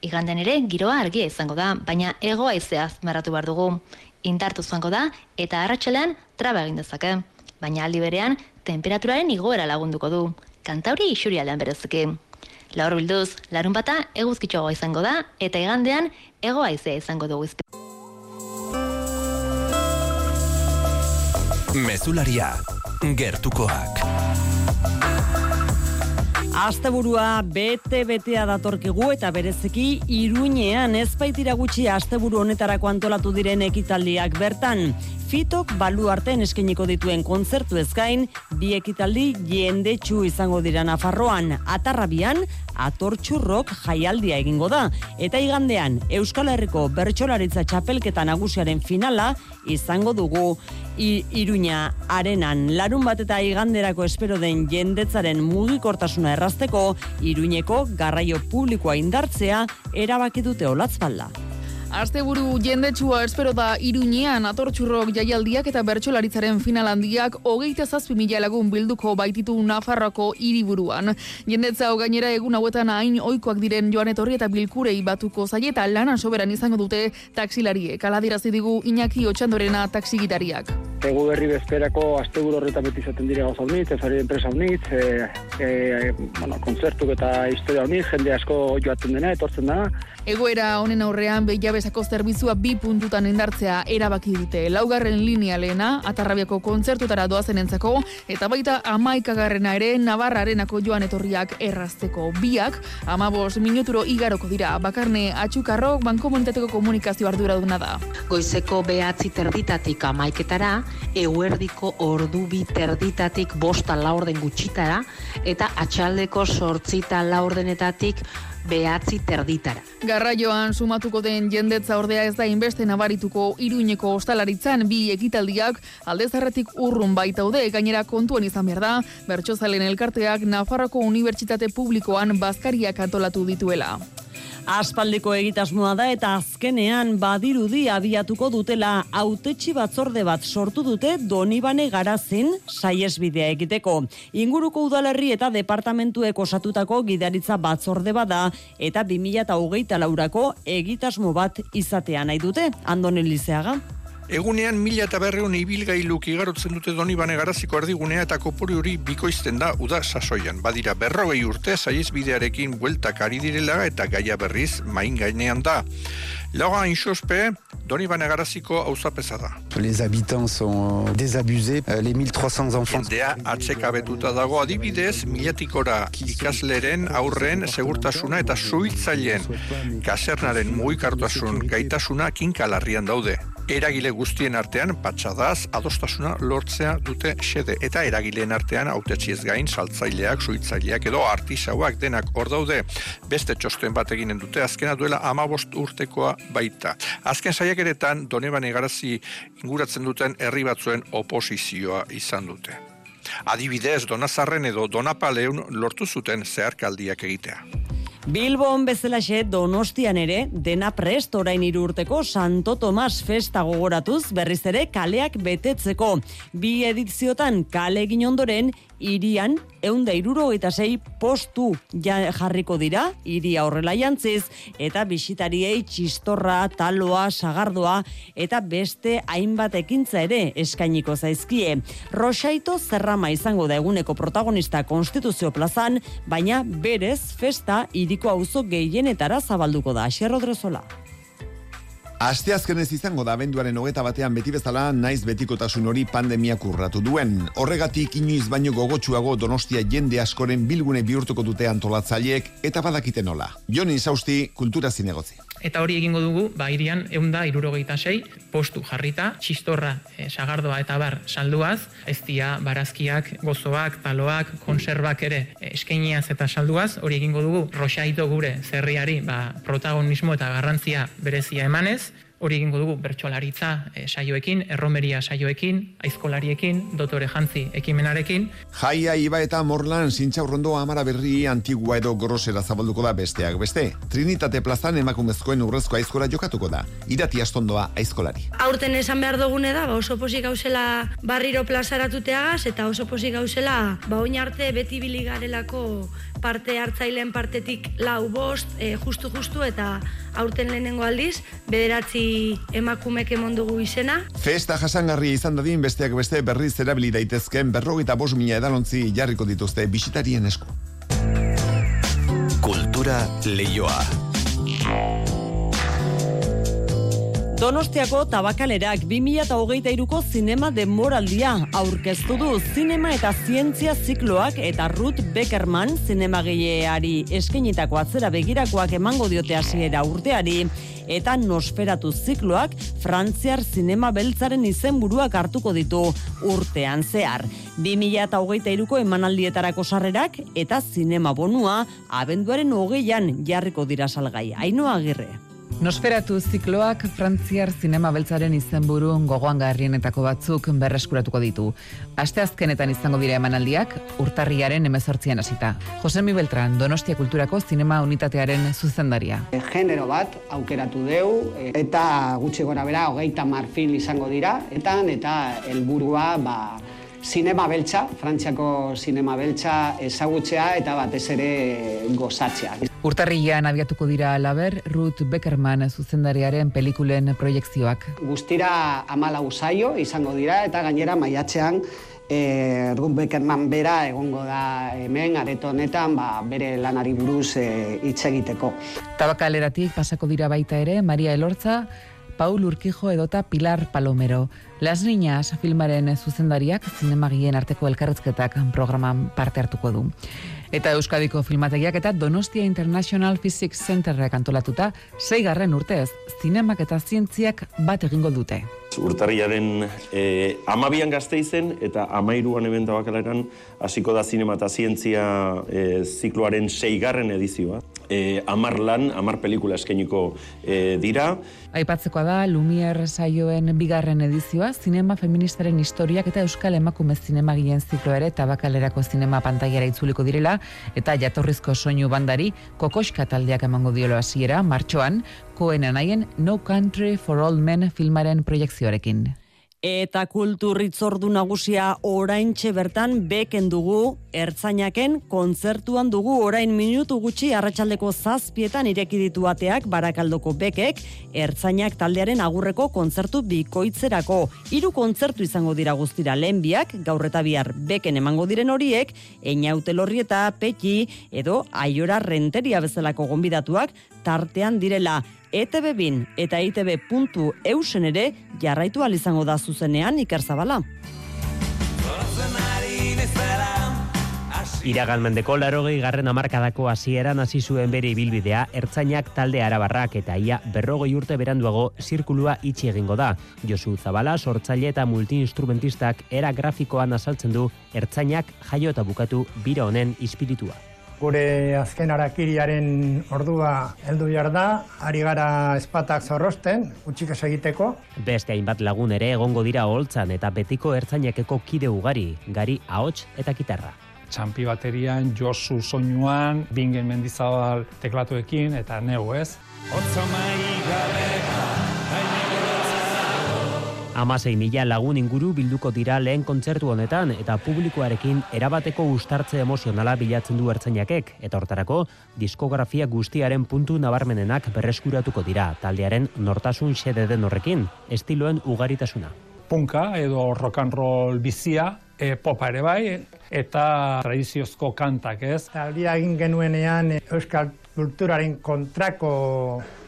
Iganden ere giroa argia izango da, baina egoa izeaz marratu behar dugu. Indartu zuango da eta arratselean traba egin dezake. Baina aldi berean, temperaturaren igoera lagunduko du. Kantauri isurialdean bereziki. Laur bilduz, larun bata eguzkitxoagoa izango da eta igandean egoa izea izango dugu izpi. Mezularia, gertukoak. Asteburua bete betea datorkigu eta bereziki iruñean ez baitira gutxi asteburu honetarako antolatu diren ekitaldiak bertan. Fitok balu artean eskeniko dituen kontzertu ezkain, bi ekitaldi jendetsu izango dira Nafarroan, atarrabian, atortxurrok jaialdia egingo da. Eta igandean, Euskal Herriko bertsolaritza txapelketa nagusiaren finala izango dugu I, Iruña arenan. Larun bat eta iganderako espero den jendetzaren mugikortasuna errazteko, Iruñeko garraio publikoa indartzea erabaki dute olatzbalda. Asteburu jendetsua espero da iruñean atortxurrok jaialdiak eta bertsolaritzaren final handiak hogeita zazpi mila lagun bilduko baititu Nafarroko hiriburuan. Jendetza gainera egun hauetan hain oikoak diren joan etorri eta bilkurei batuko zaieta lanan soberan izango dute taksilariek. Aladirazi digu Iñaki Otxandorena taksigitariak. Egu berri bezperako asteburu horretan beti izaten dira gauza honit, ezari enpresa honit, e, e, bueno, kontzertuk eta historia honit, jende asko joaten dena, etortzen da. Egoera honen aurrean behiabezako zerbizua bi puntutan indartzea erabaki dute. Laugarren linea lehena, atarrabiako kontzertutara doazen entzako, eta baita amaikagarrena ere Navarrarenako joan etorriak errazteko. Biak, amabos minuturo igaroko dira, bakarne atxukarrok bankomunitateko komunikazio arduraduna da. Goizeko behatzi terditatik amaiketara, eguerdiko ordu bi terditatik bosta laurden gutxitara, eta atxaldeko sortzita laurdenetatik behatzi terditara. Garraioan sumatuko den jendetza ordea ez da inbeste nabarituko iruñeko ostalaritzan bi ekitaldiak aldezarretik urrun baitaude gainera kontuan izan behar da, bertxozalen elkarteak Nafarroko Unibertsitate Publikoan bazkariak antolatu dituela. Aspaldiko egitasmoa da eta azkenean badirudi abiatuko dutela autetxi batzorde bat sortu dute Donibane Garazin saiesbidea egiteko. Inguruko udalerri eta departamentuek osatutako gidaritza batzorde bada eta 2008 laurako egitasmo bat izatea nahi dute. Andoni Lizeaga. Egunean mila eta berreun ibilgailuk igarotzen dute doni bane garaziko erdigunea eta kopuri hori bikoizten da uda sasoian. Badira berrogei urte saiez bidearekin bueltak ari direla eta gaia berriz main gainean da. Laura Inxospe, doni bane garaziko hauzapeza da. Les habitants sont désabusés, euh, les 1300 enfants... Jendea atsekabetuta dago adibidez, milatikora ikasleren aurren segurtasuna eta suitzaileen kasernaren mugikartasun gaitasuna kinkalarrian daude. Eragile guztien artean patxadaz adostasuna lortzea dute xede eta eragileen artean autetxiez gain saltzaileak, suitzaileak edo artisauak denak hor daude. Beste txosten bat eginen dute azkena duela amabost urtekoa baita. Azken saiakeretan Doneban egarazi inguratzen duten herri batzuen oposizioa izan dute. Adibidez, Donazarren edo Donapaleun lortu zuten zeharkaldiak egitea. Bilbon bezalaxe donostian ere, dena prest orain hiru urteko Santo Tomas festa gogoratuz berriz ere kaleak betetzeko. Bi ediziotan kale egin ondoren, irian eunda iruro eta sei postu ja jarriko dira, iria horrela jantziz, eta bisitariei txistorra, taloa, sagardoa, eta beste hainbat ekintza ere eskainiko zaizkie. Rosaito zerrama izango da eguneko protagonista konstituzio plazan, baina berez festa iriko auzo gehienetara zabalduko da, xerrodrezola. Asteazkenez izango da abenduaren hogeta batean beti bezala naiz betikotasun hori pandemiak urratu duen. Horregatik inoiz baino gogotsuago donostia jende askoren bilgune bihurtuko dute antolatzaileek eta badakite nola. Joni Sausti, kultura zinegozi. Eta hori egingo dugu, ba, irian, eunda irurogeita sei, postu jarrita, txistorra, e, sagardoa eta bar salduaz, ez dia, barazkiak, gozoak, taloak, konservak ere e, eskainiaz eta salduaz, hori egingo dugu, roxaito gure zerriari, ba, protagonismo eta garrantzia berezia emanez, hori egingo dugu bertsolaritza e, saioekin, erromeria saioekin, aizkolariekin, dotore jantzi ekimenarekin. Jaia Iba eta Morlan Sintxaurrondo amara berri antigua edo grosera zabalduko da besteak beste. Trinitate plazan emakumezkoen urrezko aizkola jokatuko da. Irati astondoa aizkolari. Aurten esan behar dugune da, ba oso posik gauzela barriro plazaratuteagaz eta oso posik gauzela ba oin arte beti biligarelako parte hartzaileen partetik lau bost, e, justu justu eta aurten lehenengo aldiz, bederatzi emakumek emon dugu izena. Festa jasangarria izan dadin besteak beste berriz erabili daitezken berrogeita bos mila edalontzi jarriko dituzte bisitarien esku. Kultura leioa. Donostiako tabakalerak 2008ko zinema denboraldia aurkeztu du zinema eta zientzia zikloak eta Ruth Beckerman zinema gehiari eskenitako atzera begirakoak emango diote hasiera urteari eta nosferatu zikloak frantziar zinema beltzaren izenburuak hartuko ditu urtean zehar. 2008ko emanaldietarako sarrerak eta zinema bonua abenduaren hogeian jarriko dira salgai. Ainoa agirre. Nosferatu zikloak Frantziar zinema beltzaren izenburu gogoan garrienetako batzuk berreskuratuko ditu. Asteazkenetan izango dira emanaldiak, urtarriaren emezortzian hasita. Josemi Beltran, Donostia Kulturako zinema unitatearen zuzendaria. Genero bat aukeratu deu, eta gutxi gora bera, hogeita marfil izango dira, eta eta helburua ba, Zinema beltza, Frantziako zinema beltza ezagutzea eta batez ere gozatzea. Urtarrian abiatuko dira alaber, Ruth Beckerman zuzendariaren pelikulen proiektzioak. Guztira amala usaio izango dira eta gainera maiatzean e, Ruth Beckerman bera egongo da hemen areto honetan ba, bere lanari buruz hitz egiteko. Tabakaleratik pasako dira baita ere, Maria Elortza, Paul Urquijo edota Pilar Palomero. Las Niñas filmaren zuzendariak zinemagien arteko elkarrezketak programan parte hartuko du. Eta Euskadiko filmategiak eta Donostia International Physics Centerrek antolatuta, zeigarren urtez, zinemak eta zientziak bat egingo dute. Urtarriaren e, amabian gazte izen eta amairuan ebenta bakaleran hasiko da zinema eta zientzia e, zikloaren seigarren edizioa. E, amar lan, amar pelikula eskeniko e, dira. Aipatzekoa da, Lumier saioen bigarren edizioa, zinema feministaren historiak eta euskal emakume zinema gien ziklo ere tabakalerako zinema pantaiara itzuliko direla eta jatorrizko soinu bandari kokoska taldeak emango diolo hasiera martxoan, koen anaien No Country for All Men filmaren proiektzioarekin. Eta kulturritzordu nagusia oraintxe bertan beken dugu, ertzainaken kontzertuan dugu orain minutu gutxi arratsaldeko zazpietan ireki ditu ateak barakaldoko bekek, ertzainak taldearen agurreko kontzertu bikoitzerako. Hiru kontzertu izango dira guztira lehenbiak, gaur eta bihar beken emango diren horiek, Einaute Lorrieta, Peti edo Aiora Renteria bezalako gonbidatuak tartean direla. ETB bin eta ETB.eusen ere jarraitu izango da zuzenean Iker Zabala. Iragan mendeko larogei garren amarkadako hasieran hasi zuen bere ibilbidea, ertzainak talde arabarrak eta ia berrogei urte beranduago zirkulua itxi egingo da. Josu Zabala, sortzaile eta multiinstrumentistak era grafikoan azaltzen du ertzainak jaio eta bukatu bira honen ispiritua gure azken arakiriaren ordua heldu behar da, ari gara espatak zorrosten, utxik ez egiteko. Beste hainbat lagun ere egongo dira holtzan eta betiko ertzainekeko kide ugari, gari ahots eta gitarra. Txampi baterian, Josu soinuan, Bingen Mendizabal teklatuekin eta neu ez. Otzo Amasei mila lagun inguru bilduko dira lehen kontzertu honetan eta publikoarekin erabateko ustartze emozionala bilatzen du ertzainakek eta hortarako diskografia guztiaren puntu nabarmenenak berreskuratuko dira taldearen nortasun xede den horrekin, estiloen ugaritasuna. Punka edo rock and roll bizia, e, popa ere bai, eta tradiziozko kantak ez. Aldia egin genuenean Euskal kulturaren kontrako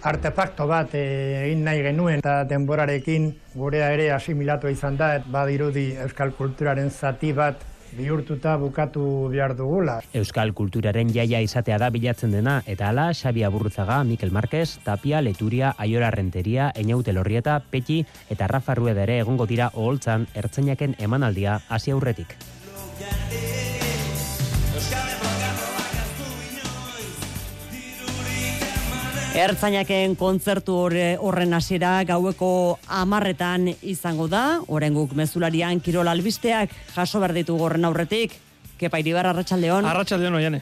artefakto bat eh, egin nahi genuen eta denborarekin gurea ere asimilatu izan da, et badirudi euskal kulturaren zati bat bihurtuta bukatu behar dugula. Euskal kulturaren jaia izatea da bilatzen dena, eta ala Xabi Aburruzaga, Mikel Marquez, Tapia, Leturia, Aiora Renteria, Einaute Lorrieta, Peti eta Rafa Rueda ere egongo dira oholtzan ertzainaken emanaldia hasi aurretik. Ertzainaken kontzertu horren hasiera gaueko amarretan izango da, oren guk mezularian kirol albisteak jaso behar ditu gorren aurretik. Kepa iribar, Arratxaldeon. Arratxaldeon, oiane.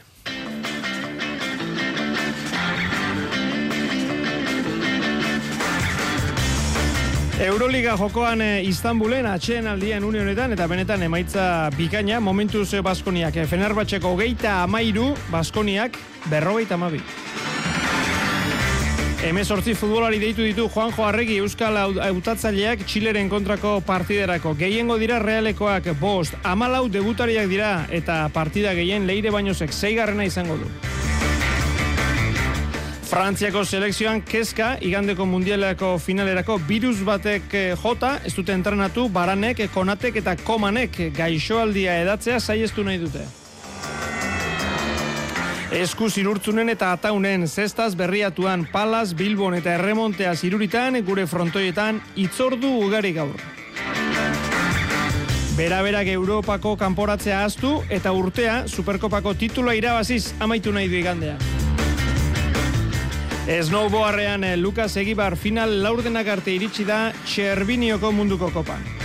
Euroliga jokoan eh, Istanbulen atxeen aldian unionetan eta benetan emaitza bikaina momentu zeo Baskoniak. Fenerbatxeko geita amairu Baskoniak berrogeita amabi. Hemezortzi futbolari deitu ditu Juanjo Arregi Euskal Autatzaileak Txileren kontrako partiderako. Gehiengo dira realekoak bost, amalau debutariak dira eta partida gehien leire bainozek zeigarrena izango du. Frantziako selekzioan kezka, igandeko mundialeko finalerako virus batek eh, jota, ez dute entrenatu, baranek, konatek eta komanek gaixoaldia edatzea saiestu nahi dute. Esku zirurtzunen eta ataunen zestaz berriatuan palas, bilbon eta erremontea ziruritan gure frontoietan itzordu ugari gaur. Bera-berak Europako kanporatzea astu eta urtea Superkopako titula irabaziz amaitu nahi du igandea. Snowboardean Lucas Egibar final laurdenak arte iritsi da Txerbinioko munduko kopan.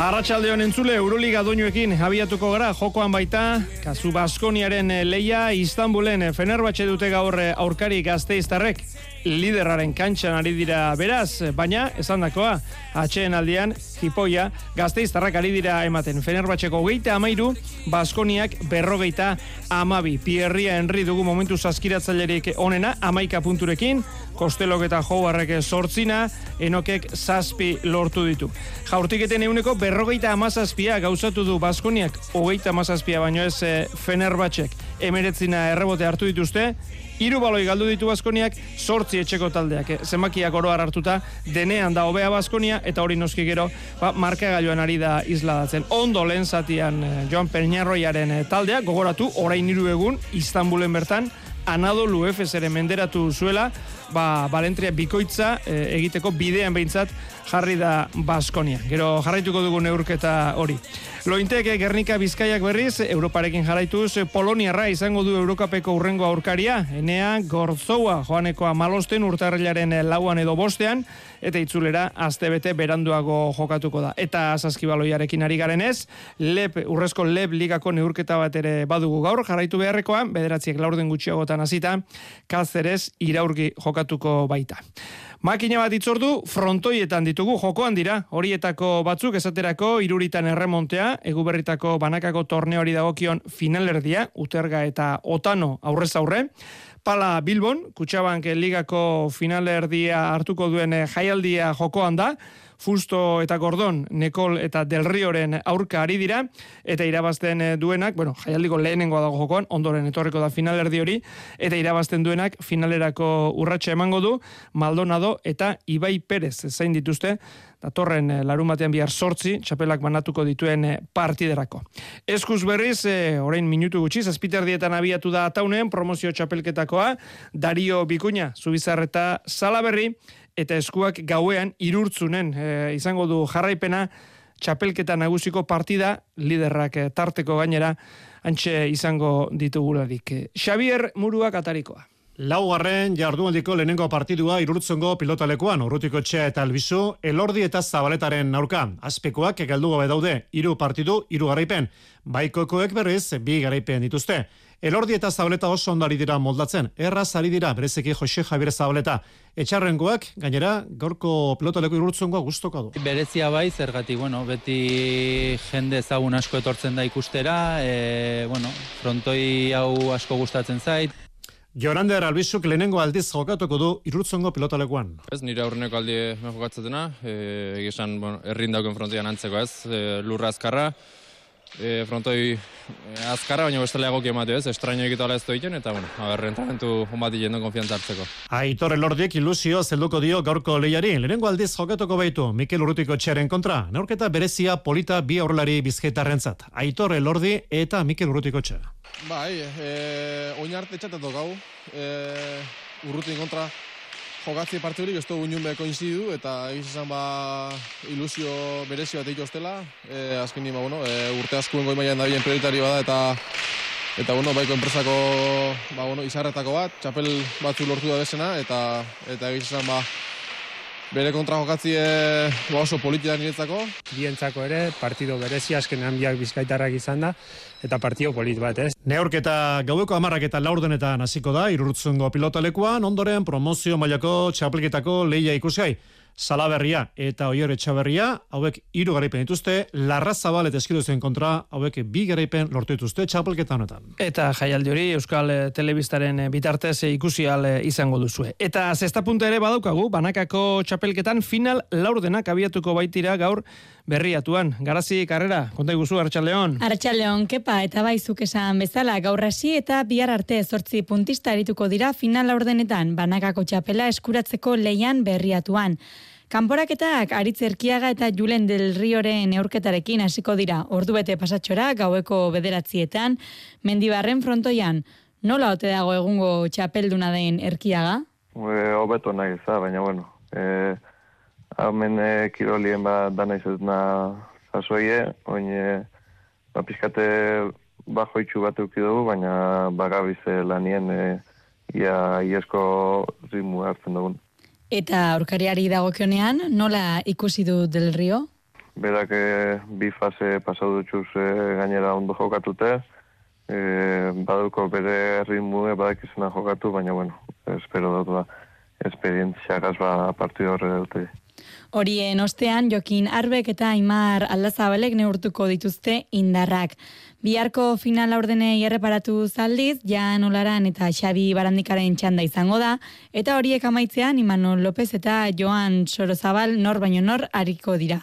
Arratxalde honen zule, Euroliga doinuekin abiatuko gara, jokoan baita, kasu Baskoniaren eh, leia, Istanbulen eh, Fenerbatxe dute gaur eh, aurkari gazteiztarrek, liderraren kantxan ari dira beraz, baina, esan dakoa, atxeen aldean, hipoia, gazteiztarrak ari dira ematen. Fenerbatxeko geita amairu, Baskoniak berrogeita amabi. Pierria Henry dugu momentu zaskiratzailerik onena, amaika punturekin, Kostelok eta Jouarrek sortzina, enokek zazpi lortu ditu. Jaurtiketen euneko berrogeita amazazpia gauzatu du Baskoniak, hogeita amazazpia baino ez e, Fenerbatxek. Emeretzina errebote hartu dituzte, Hiru baloi galdu ditu Baskoniak, sortzi etxeko taldeak. E, zenbakiak oroar hartuta, denean da hobea Baskonia, eta hori noski gero, ba, marka gailuan ari da isladatzen. Ondo lehen zatian e, Joan Peñarroiaren e, taldea, gogoratu, orain hiru egun, Istanbulen bertan, Anadolu Efes ere menderatu zuela, ba, Balentria bikoitza egiteko bidean behintzat jarri da Baskonia. Gero jarraituko dugu neurketa hori. Lointeke Gernika Bizkaiak berriz, Europarekin jarraituz, Poloniarra izango du Eurokapeko urrengo aurkaria, enea Gorzoa, joanekoa malosten urtarrilaren lauan edo bostean, eta itzulera astebete beranduago jokatuko da. Eta saskibaloiarekin ari garen ez, lep, urrezko lep ligako neurketa bat ere badugu gaur, jarraitu beharrekoan, bederatziek laurden gutxiagotan hasita, kalzerez iraurgi jokatuko baita. Makina bat itzordu frontoietan ditugu jokoan dira, horietako batzuk esaterako iruritan erremontea, eguberritako banakako torneori dagokion finalerdia, uterga eta otano aurrez aurre, Pala Bilbon, Kutsabank ligako finalerdia hartuko duen jaialdia jokoan da, Fusto eta Gordon, Nekol eta Del Rioren aurka ari dira, eta irabazten eh, duenak, bueno, jaialdiko lehenengoa dago jokoan, ondoren etorriko da finalerdi hori, eta irabazten duenak finalerako urratxe emango du, Maldonado eta Ibai Perez zain dituzte, datorren eh, larun batean bihar sortzi, txapelak banatuko dituen eh, partiderako. Eskuz berriz, orain minutu gutxi, zazpiter dietan abiatu da ataunen, promozio txapelketakoa, Dario Bikuña, Zubizarreta Salaberri, eta eskuak gauean irurtzunen e, izango du jarraipena txapelketa nagusiko partida liderrak e, tarteko gainera antxe izango ditugularik. Xavier Muruak atarikoa. Laugarren jardualdiko lehenengo partidua irurtzongo pilotalekuan, urrutiko txea eta albizu, elordi eta zabaletaren aurkan. Azpekoak egaldu gabe daude, iru partidu, iru garaipen. Baikokoek berriz, bi garaipen dituzte. Elordi eta Zabaleta oso ondari dira moldatzen. Erraz ari dira, berezeki Jose Javier Zabaleta. Etxarrengoak, gainera, gaurko pilotaleko irurtzungoa guztoka du. Berezia bai, zergatik, bueno, beti jende ezagun asko etortzen da ikustera, e, bueno, frontoi hau asko gustatzen zait. Jorander Albizuk lehenengo aldiz jokatuko du irurtzongo pilotalekuan. Ez, nire aurreneko aldi jokatzatena, e, egizan, bueno, errindaukeen frontoian antzeko ez, e, lurra azkarra, e, frontoi e, azkarra, baina bestela egoki emate ez, estraino egitu ala ez doiten, eta bueno, haber, rentamentu honbati jendon konfiantza hartzeko. Aitor Elordiek ilusio zelduko dio gaurko lehiari, lehenengo aldiz jokatuko baitu Mikel Urrutiko txeren kontra, neurketa berezia polita bi aurrelari bizkaitarrentzat. Aitor Elordi eta Mikel Urrutiko txera. Bai, e, oin arte txatetok gau, e, Urrutin kontra, jokatzi parte hori, besto unun beko inzidu, eta egiz esan ba ilusio berezi bat egitu ostela, e, azken nima, bueno, e, urte askuen goi maian da bien prioritari bada, eta eta bueno, baiko enpresako ba, bueno, izarretako bat, txapel batzu lortu da desena, eta eta egiz esan ba, bere kontra jokatzi e, oso politia niretzako. Bientzako ere, partido berezi askenean biak bizkaitarrak izan da, eta partido polit bat, ez? Neurketa gaueko amarrak eta laurdenetan hasiko da, irurtzungo pilotalekuan, ondoren promozio mailako txapelketako leia ikusiai. Salaberria eta Oiore Etxaberria, hauek hiru garaipen dituzte, Larra Zabal eta Eskiruzen kontra, hauek bi garaipen lortu dituzte txapelketa honetan. Eta jaialdi hori Euskal eh, Telebistaren eh, bitartez eh, ikusi izango duzue. Eta zesta punta ere badaukagu, banakako txapelketan final laurdenak abiatuko baitira gaur berriatuan. Garazi karrera, konta iguzu, Artxaldeon. Artxaldeon, kepa, eta baizuk esan bezala, gaur hasi eta bihar arte zortzi puntista erituko dira final laurdenetan, banakako txapela eskuratzeko leian berriatuan. Kanporaketak aritz erkiaga eta Julen del Rioren neurketarekin hasiko dira. Ordu bete pasatxora gaueko bederatzietan, mendibarren frontoian. Nola ote dago egungo txapelduna den erkiaga? Hobeto nahi za, baina bueno. E, Hamen e, kirolien ba dana izetuna zazoie, oin e, ba, pizkate bajo itxu bat dugu, baina bagabize lanien e, ia iesko rimu hartzen dugun. Eta aurkariari dagokionean, nola ikusi du Del Rio? Berak eh, bi fase pasau dutxuz eh, gainera ondo jokatute, e, baduko bere ritmu badak izena jokatu, baina bueno, espero dut da, esperientzia gazba partidu horre dute. Horien ostean, Jokin Arbek eta Aimar Aldazabalek neurtuko dituzte indarrak. Biharko final ordenei erreparatu zaldiz, Jan Olaran eta Xabi Barandikaren txanda izango da, eta horiek amaitzean Imanol López eta Joan Sorozabal nor baino nor hariko dira.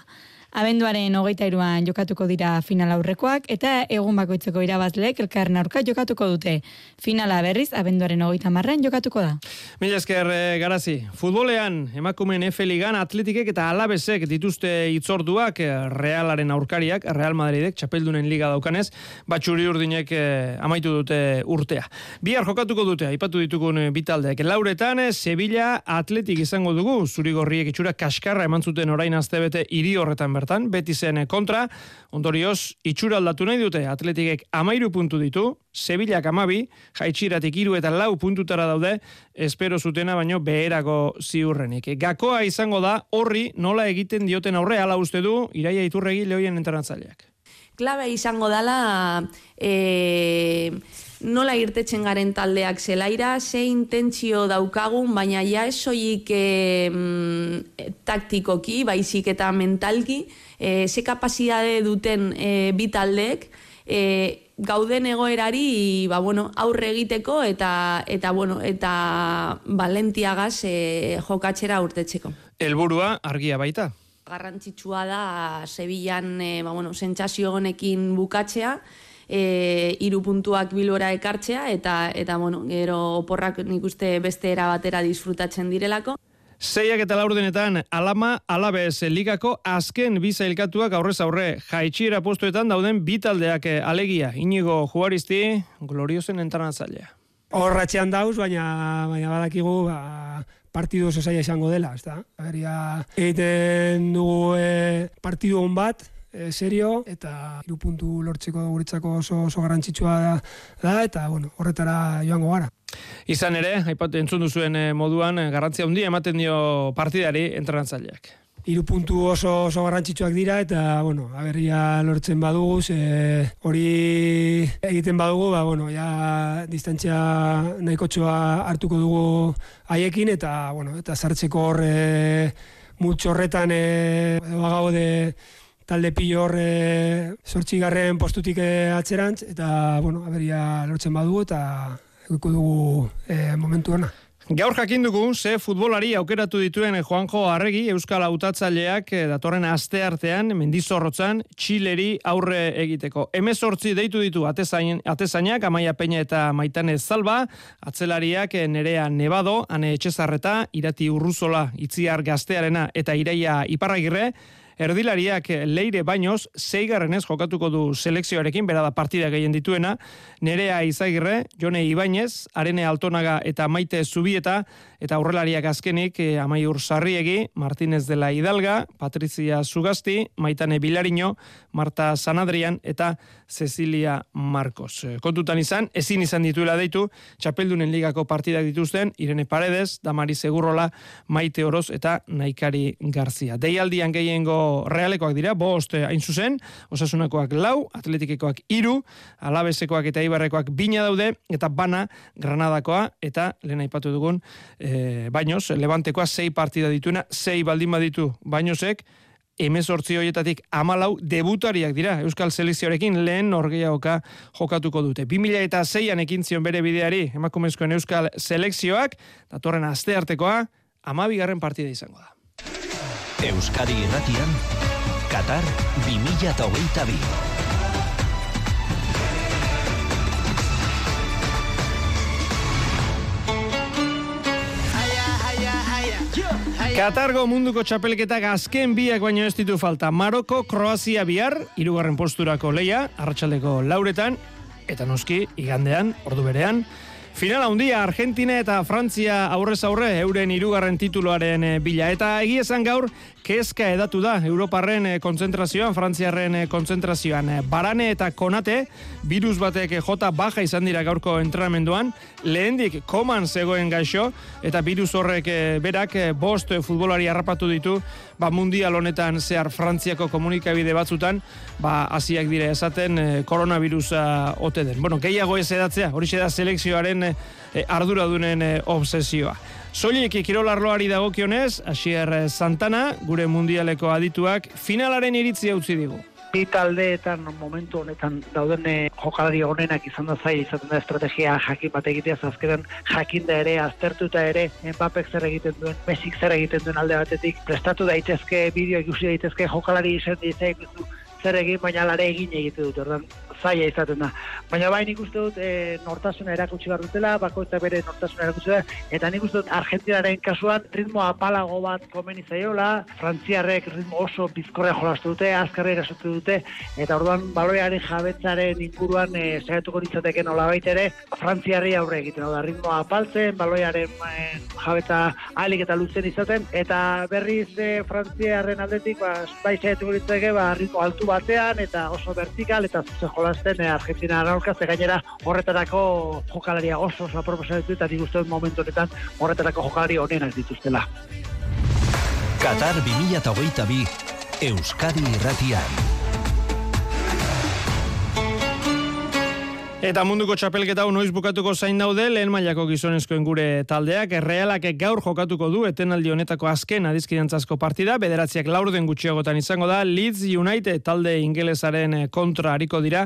Abenduaren hogeita iruan jokatuko dira final aurrekoak, eta egun bakoitzeko irabazleek elkarren aurka jokatuko dute. Finala berriz, abenduaren hogeita marrean jokatuko da. Mila esker, eh, garazi. Futbolean, emakumen F ligan atletikek eta alabesek dituzte itzorduak eh, realaren aurkariak, Real Madridek, txapeldunen liga daukanez, batxuri urdinek eh, amaitu dute urtea. Bihar jokatuko dute, aipatu ditugun bitaldeak. Lauretan, Sevilla atletik izango dugu, zurigorriek itxura kaskarra eman zuten orain aztebete hiri horretan bertan, beti zen eh, kontra, ondorioz, itxura aldatu nahi dute, atletikek amairu puntu ditu, Sevillak amabi, jaitxiratik iru eta lau puntutara daude, espero zutena baino beherako ziurrenik. Gakoa izango da, horri nola egiten dioten aurre, ala uste du, iraia iturregi lehoien entrenatzaileak. klabe izango dala e, nola irtetzen garen taldeak zelaira, ze intentzio daukagun, baina ja ez soilik e, mm, taktikoki, baizik eta mentalki, e, ze kapazidade duten e, bi taldeek, e, gauden egoerari ba, bueno, aurre egiteko eta eta bueno, eta valentiagaz e, jokatzera urtetzeko. Helburua argia baita. Garrantzitsua da Sevillan e, ba, bueno, sentsazio honekin bukatzea, e, iru puntuak bilbora ekartzea eta eta bueno, gero oporrak nik uste beste era batera disfrutatzen direlako. Seiak eta laurdenetan alama alabez ligako azken bi zailkatuak aurrez aurre jaitxiera postuetan dauden bi taldeak eh, alegia. Inigo Juaristi, gloriosen entranatzailea. Horratxean dauz, baina, baina badakigu ba, partidu oso zaila izango dela, ezta? Beria, egiten dugu e, partidu on bat, e, serio, eta hiru puntu lortzeko guretzako oso, oso garrantzitsua da, da, eta bueno, horretara joango gara. Izan ere, aipatu entzun duzuen eh, moduan, eh, garrantzia handia ematen dio partidari entrenatzaileak. Hiru puntu oso oso garrantzitsuak dira eta bueno, aberria lortzen badugu, ze hori egiten badugu, ba bueno, ja distantzia nahikotxoa hartuko dugu haiekin eta bueno, eta sartzeko hor e, multxo horretan e, edo bagaude talde pilo hor e, sortxigarren postutik e, atzerantz eta bueno, aberria lortzen badugu eta eduko dugu e, momentu ona. Gaur jakin dugu, ze futbolari aukeratu dituen Juanjo Arregi, Euskal Hautatzaileak eh, datorren aste artean, mendizorrotzan, Txileri aurre egiteko. Hemezortzi deitu ditu atezain, atezainak, Amaia Peña eta Maitane Zalba, atzelariak eh, Nerea Nebado, Ane Etxezarreta, Irati Urruzola, Itziar Gaztearena eta Iraia Iparragirre, Erdilariak leire bainoz, zeigarrenez jokatuko du selekzioarekin, bera da partida gehien dituena, Nerea Izagirre, Jone Ibainez, Arene Altonaga eta Maite Zubieta, eta aurrelariak azkenik eh, Amaiur Sarriegi, Martinez de la Hidalga, Patrizia Zugasti, Maitane Bilarino, Marta Sanadrian eta Cecilia Marcos. Eh, Kontutan izan, ezin izan dituela deitu, Txapeldunen ligako partidak dituzten, Irene Paredes, Damari Segurrola, Maite Oroz eta Naikari Garzia. Deialdian gehiengo realekoak dira, bost eh, hain zuzen, osasunakoak lau, atletikekoak iru, alabesekoak eta ibarrekoak bina daude, eta bana Granadakoa, eta lehen aipatu dugun, e, bainoz, levantekoa sei partida dituena, sei baldin baditu bainozek, emezortzi horietatik amalau debutariak dira Euskal Selekzioarekin lehen orgeiaoka jokatuko dute. 2000 eta zeian ekin zion bere bideari emakumezkoen Euskal Selekzioak, datorren aste artekoa, amabigarren partida izango da. Euskadi irratian, Qatar 2022. Katargo munduko txapelketak azken biak baino ez ditu falta. Maroko, Kroazia bihar, irugarren posturako leia, arratsaldeko lauretan, eta noski, igandean, ordu berean, Finala handia Argentina eta Frantzia aurrez aurre euren hirugarren tituloaren eh, bila eta egia esan gaur kezka edatu da Europarren eh, kontzentrazioan, Frantziarren eh, kontzentrazioan. Barane eta Konate virus batek jota baja izan dira gaurko entrenamenduan, lehendik koman zegoen gaixo eta virus horrek berak bost futbolari harrapatu ditu ba, mundial honetan zehar Frantziako komunikabide batzutan, ba, hasiak dire esaten koronavirusa ote den. Bueno, gehiago ez edatzea, hori da selekzioaren arduradunen obsesioa. Soilik kirolarloari dagokionez, Asier Santana, gure mundialeko adituak, finalaren iritzia utzi digu. Bi taldeetan momentu honetan dauden eh, jokalari honenak izan da zai izaten da estrategia jakin bat egitea azkenan jakin da ere aztertuta ere Mbappek zer egiten duen, Messik zer egiten duen alde batetik prestatu daitezke bideo ikusi daitezke jokalari izan ditzak zer egin baina lare egin egite dut. Ordan zaila izaten da. Baina bai nik dut e, nortasuna erakutsi behar dutela, bakoitza bere nortasuna erakutsi da, eta nik uste dut Argentinaren kasuan ritmo apalago bat komeni zaiola, Frantziarrek ritmo oso bizkorrea jolastu dute, azkarra erasotu dute, eta orduan balorearen jabetzaren inguruan e, zaiatuko nitzateke nola ere, Frantziarri aurre egiten, da ritmo apaltzen, balorearen e, jabetza alik eta luzen izaten, eta berriz e, Frantziarren aldetik, ba, bai zaiatuko nitzateke, ba, ritmo altu batean, eta oso vertikal, eta zuzen jolasten eh, Argentina araurka, ze gainera horretarako jokalaria oso oso aproposa ditu, eta nik uste momentu honetan horretarako jokalari honenak dituztela. Qatar 2022 Euskadi Irratian. Eta munduko txapelketa hau noiz bukatuko zain daude, lehen mailako gizonezkoen gure taldeak, errealak gaur jokatuko du, etenaldi honetako azken adizkidantzazko partida, bederatziak laurden gutxiagotan izango da, Leeds United talde ingelesaren kontra hariko dira,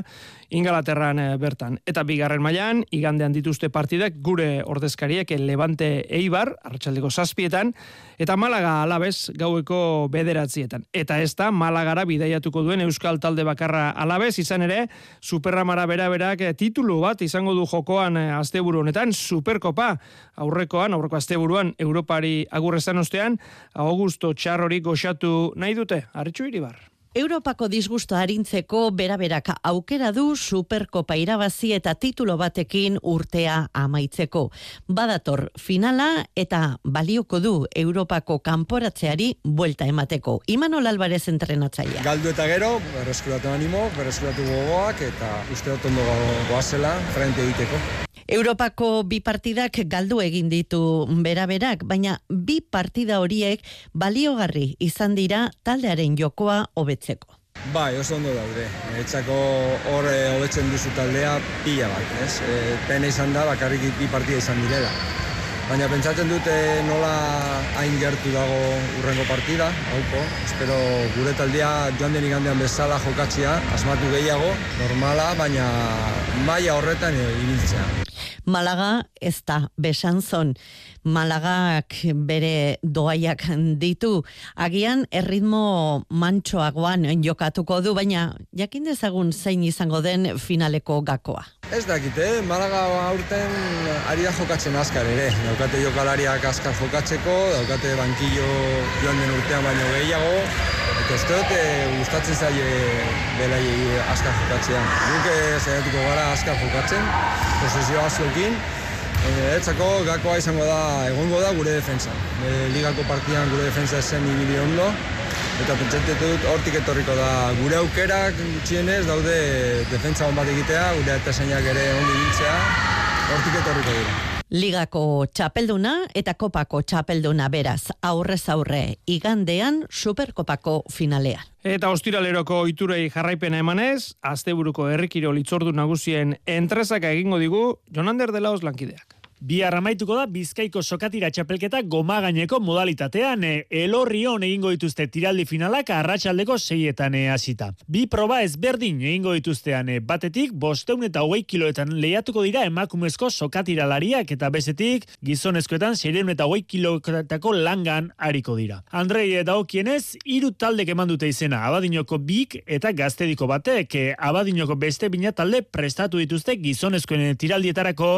Ingalaterran eh, bertan. Eta bigarren mailan igandean dituzte partidak gure ordezkariek Levante Eibar, arratsaldeko zazpietan, eta Malaga alabez gaueko bederatzietan. Eta ez da Malagara bidaiatuko duen Euskal Talde bakarra alabez, izan ere, Superramara bera-berak eh, titulu bat izango du jokoan eh, asteburu honetan, Superkopa aurrekoan, aurreko asteburuan, Europari agurrezan ostean, Augusto Txarrorik goxatu nahi dute, Arritxu Iribar. Europako disgusto harintzeko beraberak aukera du superkopa irabazi eta titulo batekin urtea amaitzeko. Badator finala eta balioko du Europako kanporatzeari buelta emateko. Imanol Alvarez entrenatzaia. Galdu eta gero, berreskuratu animo, berreskuratu gogoak eta uste otondo goazela frente egiteko. Europako bi partidak galdu egin ditu beraberak, baina bi partida horiek baliogarri izan dira taldearen jokoa hobetzeko. Bai, oso ondo daude. Etxako hor eh, hobetzen duzu taldea pila bat, ez? E, pena izan da, bakarrik bi partida izan direla. Baina pentsatzen dute nola hain gertu dago urrengo partida, hauko. Espero gure taldea joan den igandean bezala jokatzia, asmatu gehiago, normala, baina maila horretan ibiltzea. Malaga ez da besanzon. Malagak bere doaiak ditu. Agian erritmo mantxoagoan jokatuko du, baina jakin dezagun zein izango den finaleko gakoa. Ez dakite, eh? Malaga aurten ari da jokatzen azkar ere. Daukate jokalariak azkar jokatzeko, daukate bankillo joan den urtean baino gehiago. Eta ez dut, gustatzen zaie belai azkar jokatzea. Guk zaiatuko gara azkar jokatzen, posizio azuekin, Etzako gakoa izango da, egongo da gure defensa. E, ligako partian gure defensa esen ibili ondo, eta pentsatzen dut hortik etorriko da gure aukerak gutxienez daude defensa hon bat egitea, gure eta ere ondo ibiltzea, hortik etorriko dira. Ligako txapelduna eta kopako txapelduna beraz, aurrez aurre, igandean superkopako finalean. Eta ostiraleroko iturei jarraipena emanez, asteburuko herrikiro litzordu nagusien entrezaka egingo digu, Jonander de Laos lankideak. Bi arramaituko da Bizkaiko sokatira txapelketa goma gaineko modalitatean e, elorrion egingo dituzte tiraldi finalak arratsaldeko seietan hasita. Bi proba ezberdin egingo dituztean e, batetik bosteun eta hogei kiloetan lehiatuko dira emakumezko sokatiralariak eta bezetik gizonezkoetan zeireun eta hogei kiloetako langan hariko dira. Andrei eta okienez, iru taldek eman dute izena abadinoko bik eta gaztediko batek abadinoko beste bina talde prestatu dituzte gizonezkoen tiraldietarako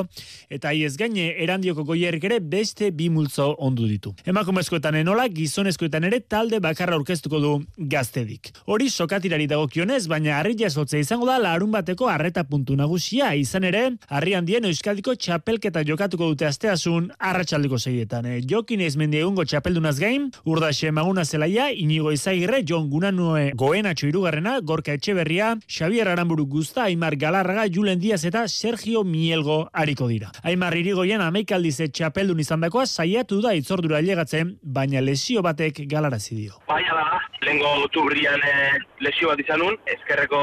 eta iez gain erandioko goierrik ere beste bi multzo ondu ditu. Emakumezkoetan enola gizonezkoetan ere talde bakarra aurkeztuko du gaztedik. Hori sokatirari dagokionez, baina harri jasotze izango da larun bateko arreta puntu nagusia izan ere, harri handien euskaldiko txapelketa jokatuko dute asteasun arratsaldiko zeietan. E, jokin ez egungo txapeldunaz gain, urdaxe maguna zelaia, inigo izagirre, Jon Gunanue goena txoirugarrena, Gorka Etxeberria, Xavier Aramburu Guzta, Aimar Galarraga, Julen Diaz eta Sergio Mielgo hariko dira. Aimar irigo kategorian ameikaldiz txapeldun izandakoa saiatu da itzordura ailegatzen, baina lesio batek galarazi dio. Bai, ala, lengo turrian e, lesio bat izanun, ezkerreko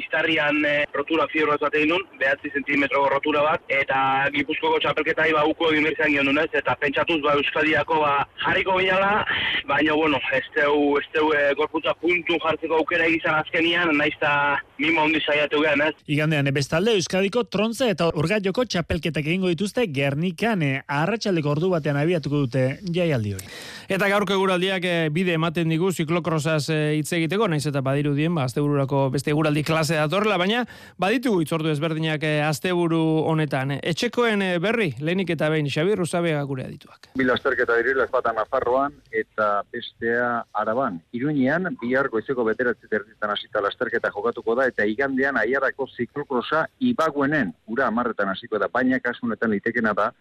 iztarrian e, rotura fibro bat egin nun, behatzi zentimetro rotura bat, eta gipuzkoko txapelketa iba uko egin berizan gion dunez, eta pentsatuz ba Euskadiako ba jarriko binala, baina bueno, ez teu, ez teu e, gorputza puntu jartzeko aukera egizan azkenian, naiz eta mimo hundi saiatu gehan, ez? Igandean, bestalde Euskadiko trontze eta urgaioko txapelketak egingo dituzte Gernikan e, arratsaldeko ordu batean abiatuko dute jaialdi hori. Eta gaurko eguraldiak e, bide ematen digu ziklokrosaz e, hitz egiteko, naiz eta badiru dien, ba, astebururako beste eguraldi klase datorla, baina baditu itzordu ezberdinak e, asteburu honetan. Etxekoen berri, lehenik eta behin, Xabi Rusabega gure adituak. Bila azterketa dirila ez bata Nafarroan eta bestea Araban. Iruñean, bihar goizeko beteratzi terditan hasita lasterketa jokatuko da, eta igandean aiarako ziklokrosa ibaguenen, ura amarretan hasiko da, baina kasunetan litekena da,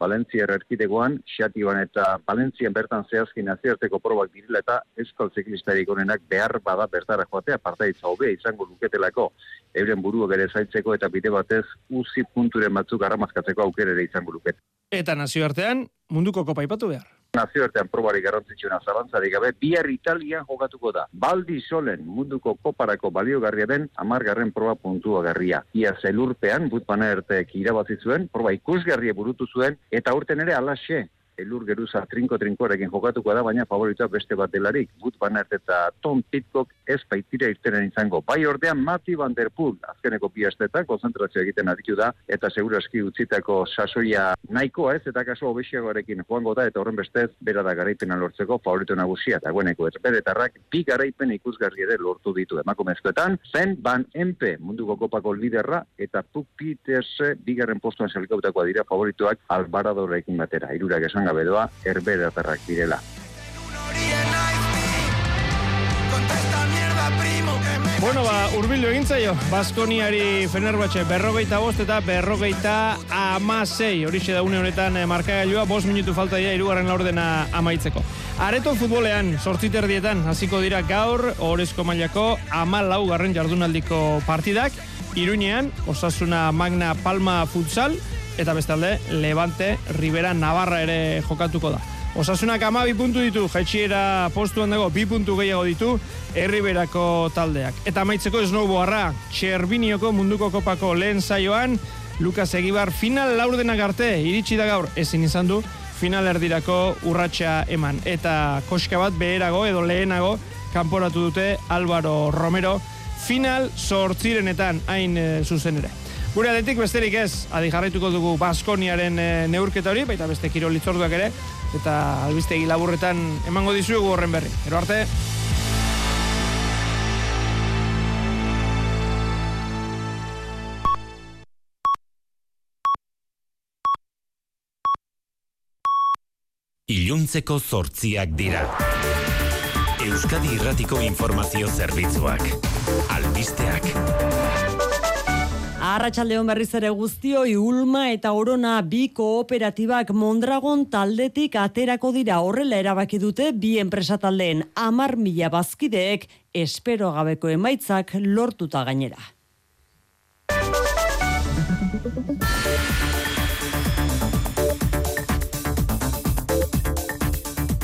Valentzia erkidegoan, Xatiban eta Valentzian bertan zehazkin nazioarteko probak dirila eta euskal ziklistarik onenak behar bada bertara joatea partaitza hobe izango luketelako euren burua gere zaitzeko eta bide batez uzi punturen batzuk arramazkatzeko aukerere izango lukete. Eta nazioartean munduko kopa ipatu behar. Nazioartean probari garrantzitsuena zalantzari gabe, bihar Italian jokatuko da. Baldi solen munduko koparako baliogarria den amargarren proba puntua garria. Ia zelurpean, butpana ertek irabazi zuen, proba ikusgarria burutu zuen, eta urten ere alaxe, elur geruza trinko trinkoarekin jokatuko da, baina favoritoa beste bat delarik. Gut Banert eta Tom Pitcock ez baitira irtenen izango. Bai ordean Mati Van Der Poel, azkeneko bi astetan, konzentrazio egiten aditu da, eta seguraski utzitako sasoia nahikoa ez, eta kaso obesiagoarekin joango da, eta horren bestez, bera da garaipena lortzeko favorito nagusia, eta gueneko ez beretarrak, bi garaipen ikusgarri ere lortu ditu emakumezkoetan, zen Van Empe munduko kopako liderra, eta Puk Peters bigarren postuan salikautako dira favoritoak albaradorekin batera. Irurak esan gabe doa, erberatarrak direla. Bueno, ba, urbildu egin zaio, Baskoniari Fenerbahce berrogeita bost eta berrogeita amasei. Horixe da une honetan eh, markagailua, bost minutu falta dira irugarren laurdena amaitzeko. Areto futbolean, sortziter dietan, hasiko dira gaur, orezko mailako ama garren jardunaldiko partidak, Iruñean, Osasuna Magna Palma Futsal, eta bestalde, Levante Rivera Navarra ere jokatuko da. Osasunak ama bi puntu ditu, jaitxiera postuan dago, bi puntu gehiago ditu, herriberako taldeak. Eta maitzeko snowboarra, Txerbinioko munduko kopako lehen saioan, Lukas Egibar final laurdenak arte, iritsi da gaur, ezin izan du, final erdirako urratsa eman. Eta koska bat beherago edo lehenago, kanporatu dute Álvaro Romero, final sortzirenetan hain e, zuzen ere. Gure adetik besterik ez, adi jarraituko dugu Baskoniaren e, neurketa hori, baita beste kirolitzorduak ere, eta albistegi laburretan emango dizuegu horren berri. Ero arte... Iluntzeko zortziak dira. Euskadi Irratiko Informazio Zerbitzuak. Albisteak. Arratxaldeon berriz ere guztioi Ulma eta Orona bi kooperatibak Mondragon taldetik aterako dira horrela erabaki dute bi enpresa taldeen amar mila bazkideek espero gabeko emaitzak lortuta gainera.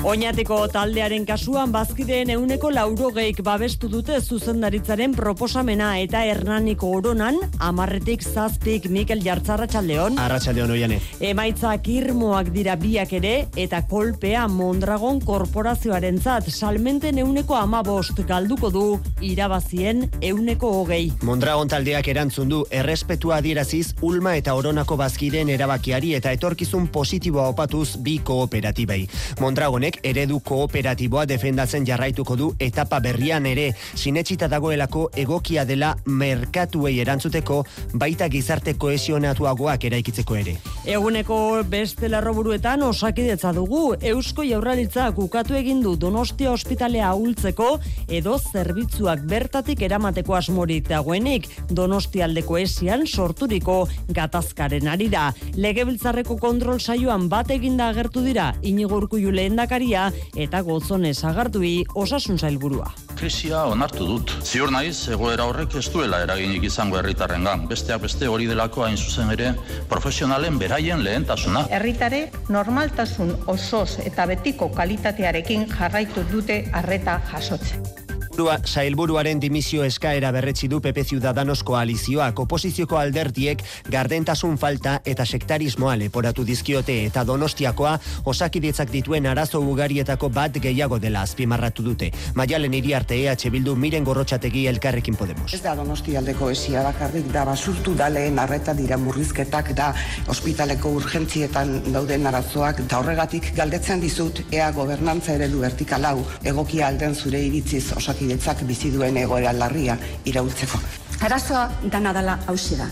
Oñateko taldearen kasuan bazkideen euneko laurogeik babestu dute zuzendaritzaren proposamena eta hernaniko oronan, amarretik zazpik Mikel Jartzarra txaldeon. Arratxaldeon oiane. Emaitzak irmoak dira biak ere eta kolpea Mondragon korporazioaren zat salmenten euneko amabost galduko du irabazien euneko hogei. Mondragon taldeak erantzun du errespetua adieraziz Ulma eta Oronako bazkideen erabakiari eta etorkizun positiboa opatuz bi kooperatibei. Mondragonek eredu kooperatiboa defendatzen jarraituko du etapa berrian ere sinetsita dagoelako egokia dela merkatuei erantzuteko baita gizarte kohesionatuagoak eraikitzeko ere. Eguneko beste lerroburuetan osakidetza dugu Eusko Jaurlaritza ukatu egin du Donostia ospitalea ahultzeko edo zerbitzuak bertatik eramateko asmorik dagoenik Donostialdeko esian sorturiko gatazkaren arira. Legebiltzarreko kontrol saioan bat eginda agertu dira Inigo Urkullu lehendakari eta gozone sagartui osasun zailburua. krisia onartu dut. Ziur naiz, egoera horrek ez duela eraginik izango herritarrengan. Besteak beste hori delako hain zuzen ere profesionalen beraien lehentasuna. Herritare normaltasun osoz eta betiko kalitatearekin jarraitu dute arreta jasotzen. Sailburua, sailburuaren dimisio eskaera berretsi du PP Ciudadanos koalizioak oposizioko alderdiek gardentasun falta eta sektarismoa leporatu dizkiote eta Donostiakoa osakidetzak dituen arazo ugarietako bat gehiago dela azpimarratu dute. Maialen iriarte EH Bildu miren gorrotxategi elkarrekin Podemos. Ez da Donostialdeko esia bakarrik da basurtu da lehen arreta dira murrizketak da ospitaleko urgentzietan dauden arazoak da horregatik galdetzen dizut ea gobernantza eredu vertikalau egokia alden zure iritziz osaki osakidetzak bizi duen egoera larria iraultzeko. Arazoa dana dala hausi da.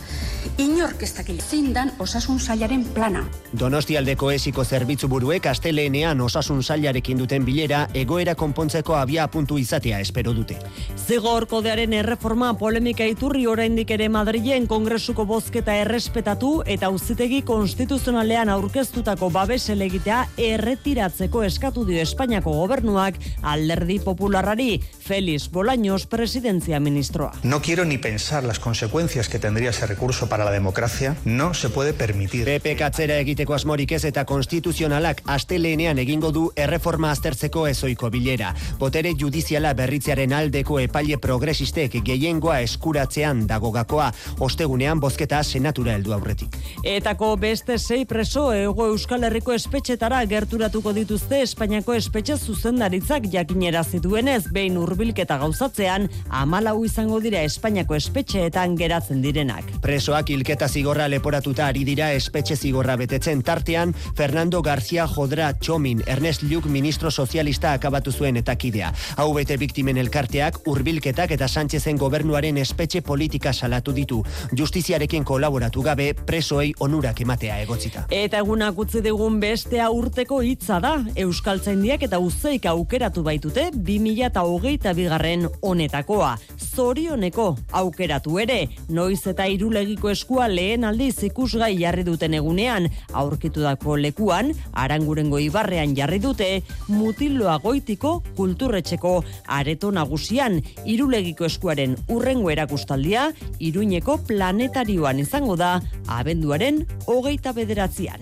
Inork ez dakil zein dan osasun sailaren plana. Donostialdeko esiko zerbitzu buruek asteleenean osasun sailarekin duten bilera egoera konpontzeko abia puntu izatea espero dute. Zigor kodearen erreforma polemika iturri oraindik ere Madrilen kongresuko bozketa errespetatu eta uzitegi konstituzionalean aurkeztutako babes elegitea erretiratzeko eskatu dio Espainiako gobernuak alderdi popularrari Feliz Bolaños presidentzia ministroa. No quiero ni pensar las consecuencias que tendría ese recurso para la democracia, no se puede permitir. PP katzera egiteko asmorik ez eta konstituzionalak asteleenean egingo du erreforma aztertzeko ezoiko bilera. Botere judiziala berritzearen aldeko epaile progresistek gehiengoa eskuratzean dagogakoa, ostegunean bozketa senatura heldu aurretik. Etako beste sei preso ego Euskal Herriko espetxetara gerturatuko dituzte Espainiako espetxe zuzendaritzak jakinera zituenez behin hurbilketa gauzatzean amalau izango dira Espainiako espetxeetan geratzen direnak. Presoak hilketa zigorra leporatuta ari dira espetxe zigorra betetzen tartean Fernando García Jodra Txomin Ernest Lluc ministro sozialista akabatu zuen eta kidea. Hau bete biktimen elkarteak hurbilketak eta Sánchezen gobernuaren espetxe politika salatu ditu. Justiziarekin kolaboratu gabe presoei onurak ematea egotzita. Eta egunak utzi digun bestea urteko hitza da. Euskaltzaindiak eta uzeik aukeratu baitute 2008 bigarren honetakoa. Zorioneko aukeratu ere, noiz eta irulegiko eskua lehen aldiz ikusgai jarri duten egunean, aurkitu dako lekuan, arangurengo ibarrean jarri dute, mutiloa goitiko kulturretxeko areto nagusian, irulegiko eskuaren urrengo erakustaldia, iruñeko planetarioan izango da, abenduaren hogeita bederatzean.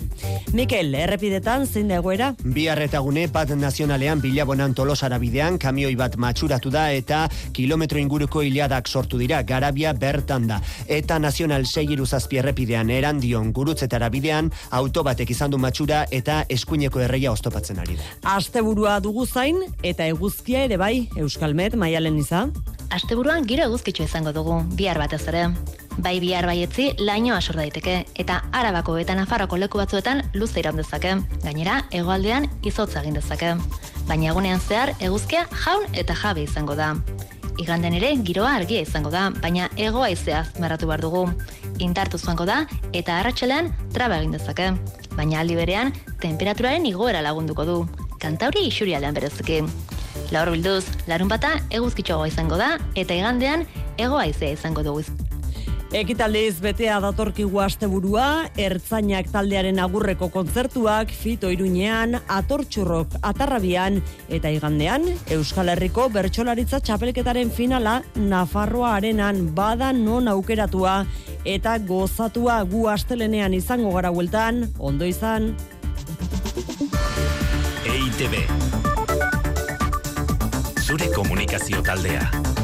Mikel, errepidetan zein da egoera? Bi arretagune bat nazionalean bilabonan tolosara bidean, kamioi bat matxuratu da eta kilometro inguruko hiladak sortu dira, garabia bertan da. Eta nazional segiru zazpi errepidean erandion gurutzetara bidean, autobatek izan du matxura eta eskuineko erreia oztopatzen ari da. Asteburua dugu zain eta eguzkia ere bai, Euskalmet, maialen iza? Asteburuan giro eguzkitxo izango dugu, bihar batez ere. Bai bihar baietzi laino asor daiteke eta Arabako eta Nafarroko leku batzuetan luze iraun dezake. Gainera, hegoaldean izotza egin dezake. Baina egunean zehar eguzkia jaun eta jabe izango da. Iganden ere giroa argia izango da, baina egoa izea marratu behar dugu. Intartu zuango da eta arratselean traba egin dezake. Baina aldi berean, temperaturaren igoera lagunduko du. Kantauri isuri aldean bereziki. Laur bilduz, larun bata eguzkitxoagoa izango da eta igandean egoa izea izango dugu Ekitaldiz betea datorkigu asteburua, ertzainak taldearen agurreko kontzertuak, fito iruñean, atortxurrok atarrabian, eta igandean, Euskal Herriko bertsolaritza txapelketaren finala, Nafarroa arenan bada non aukeratua, eta gozatua gu astelenean izango gara hueltan, ondo izan. EITB Zure komunikazio taldea.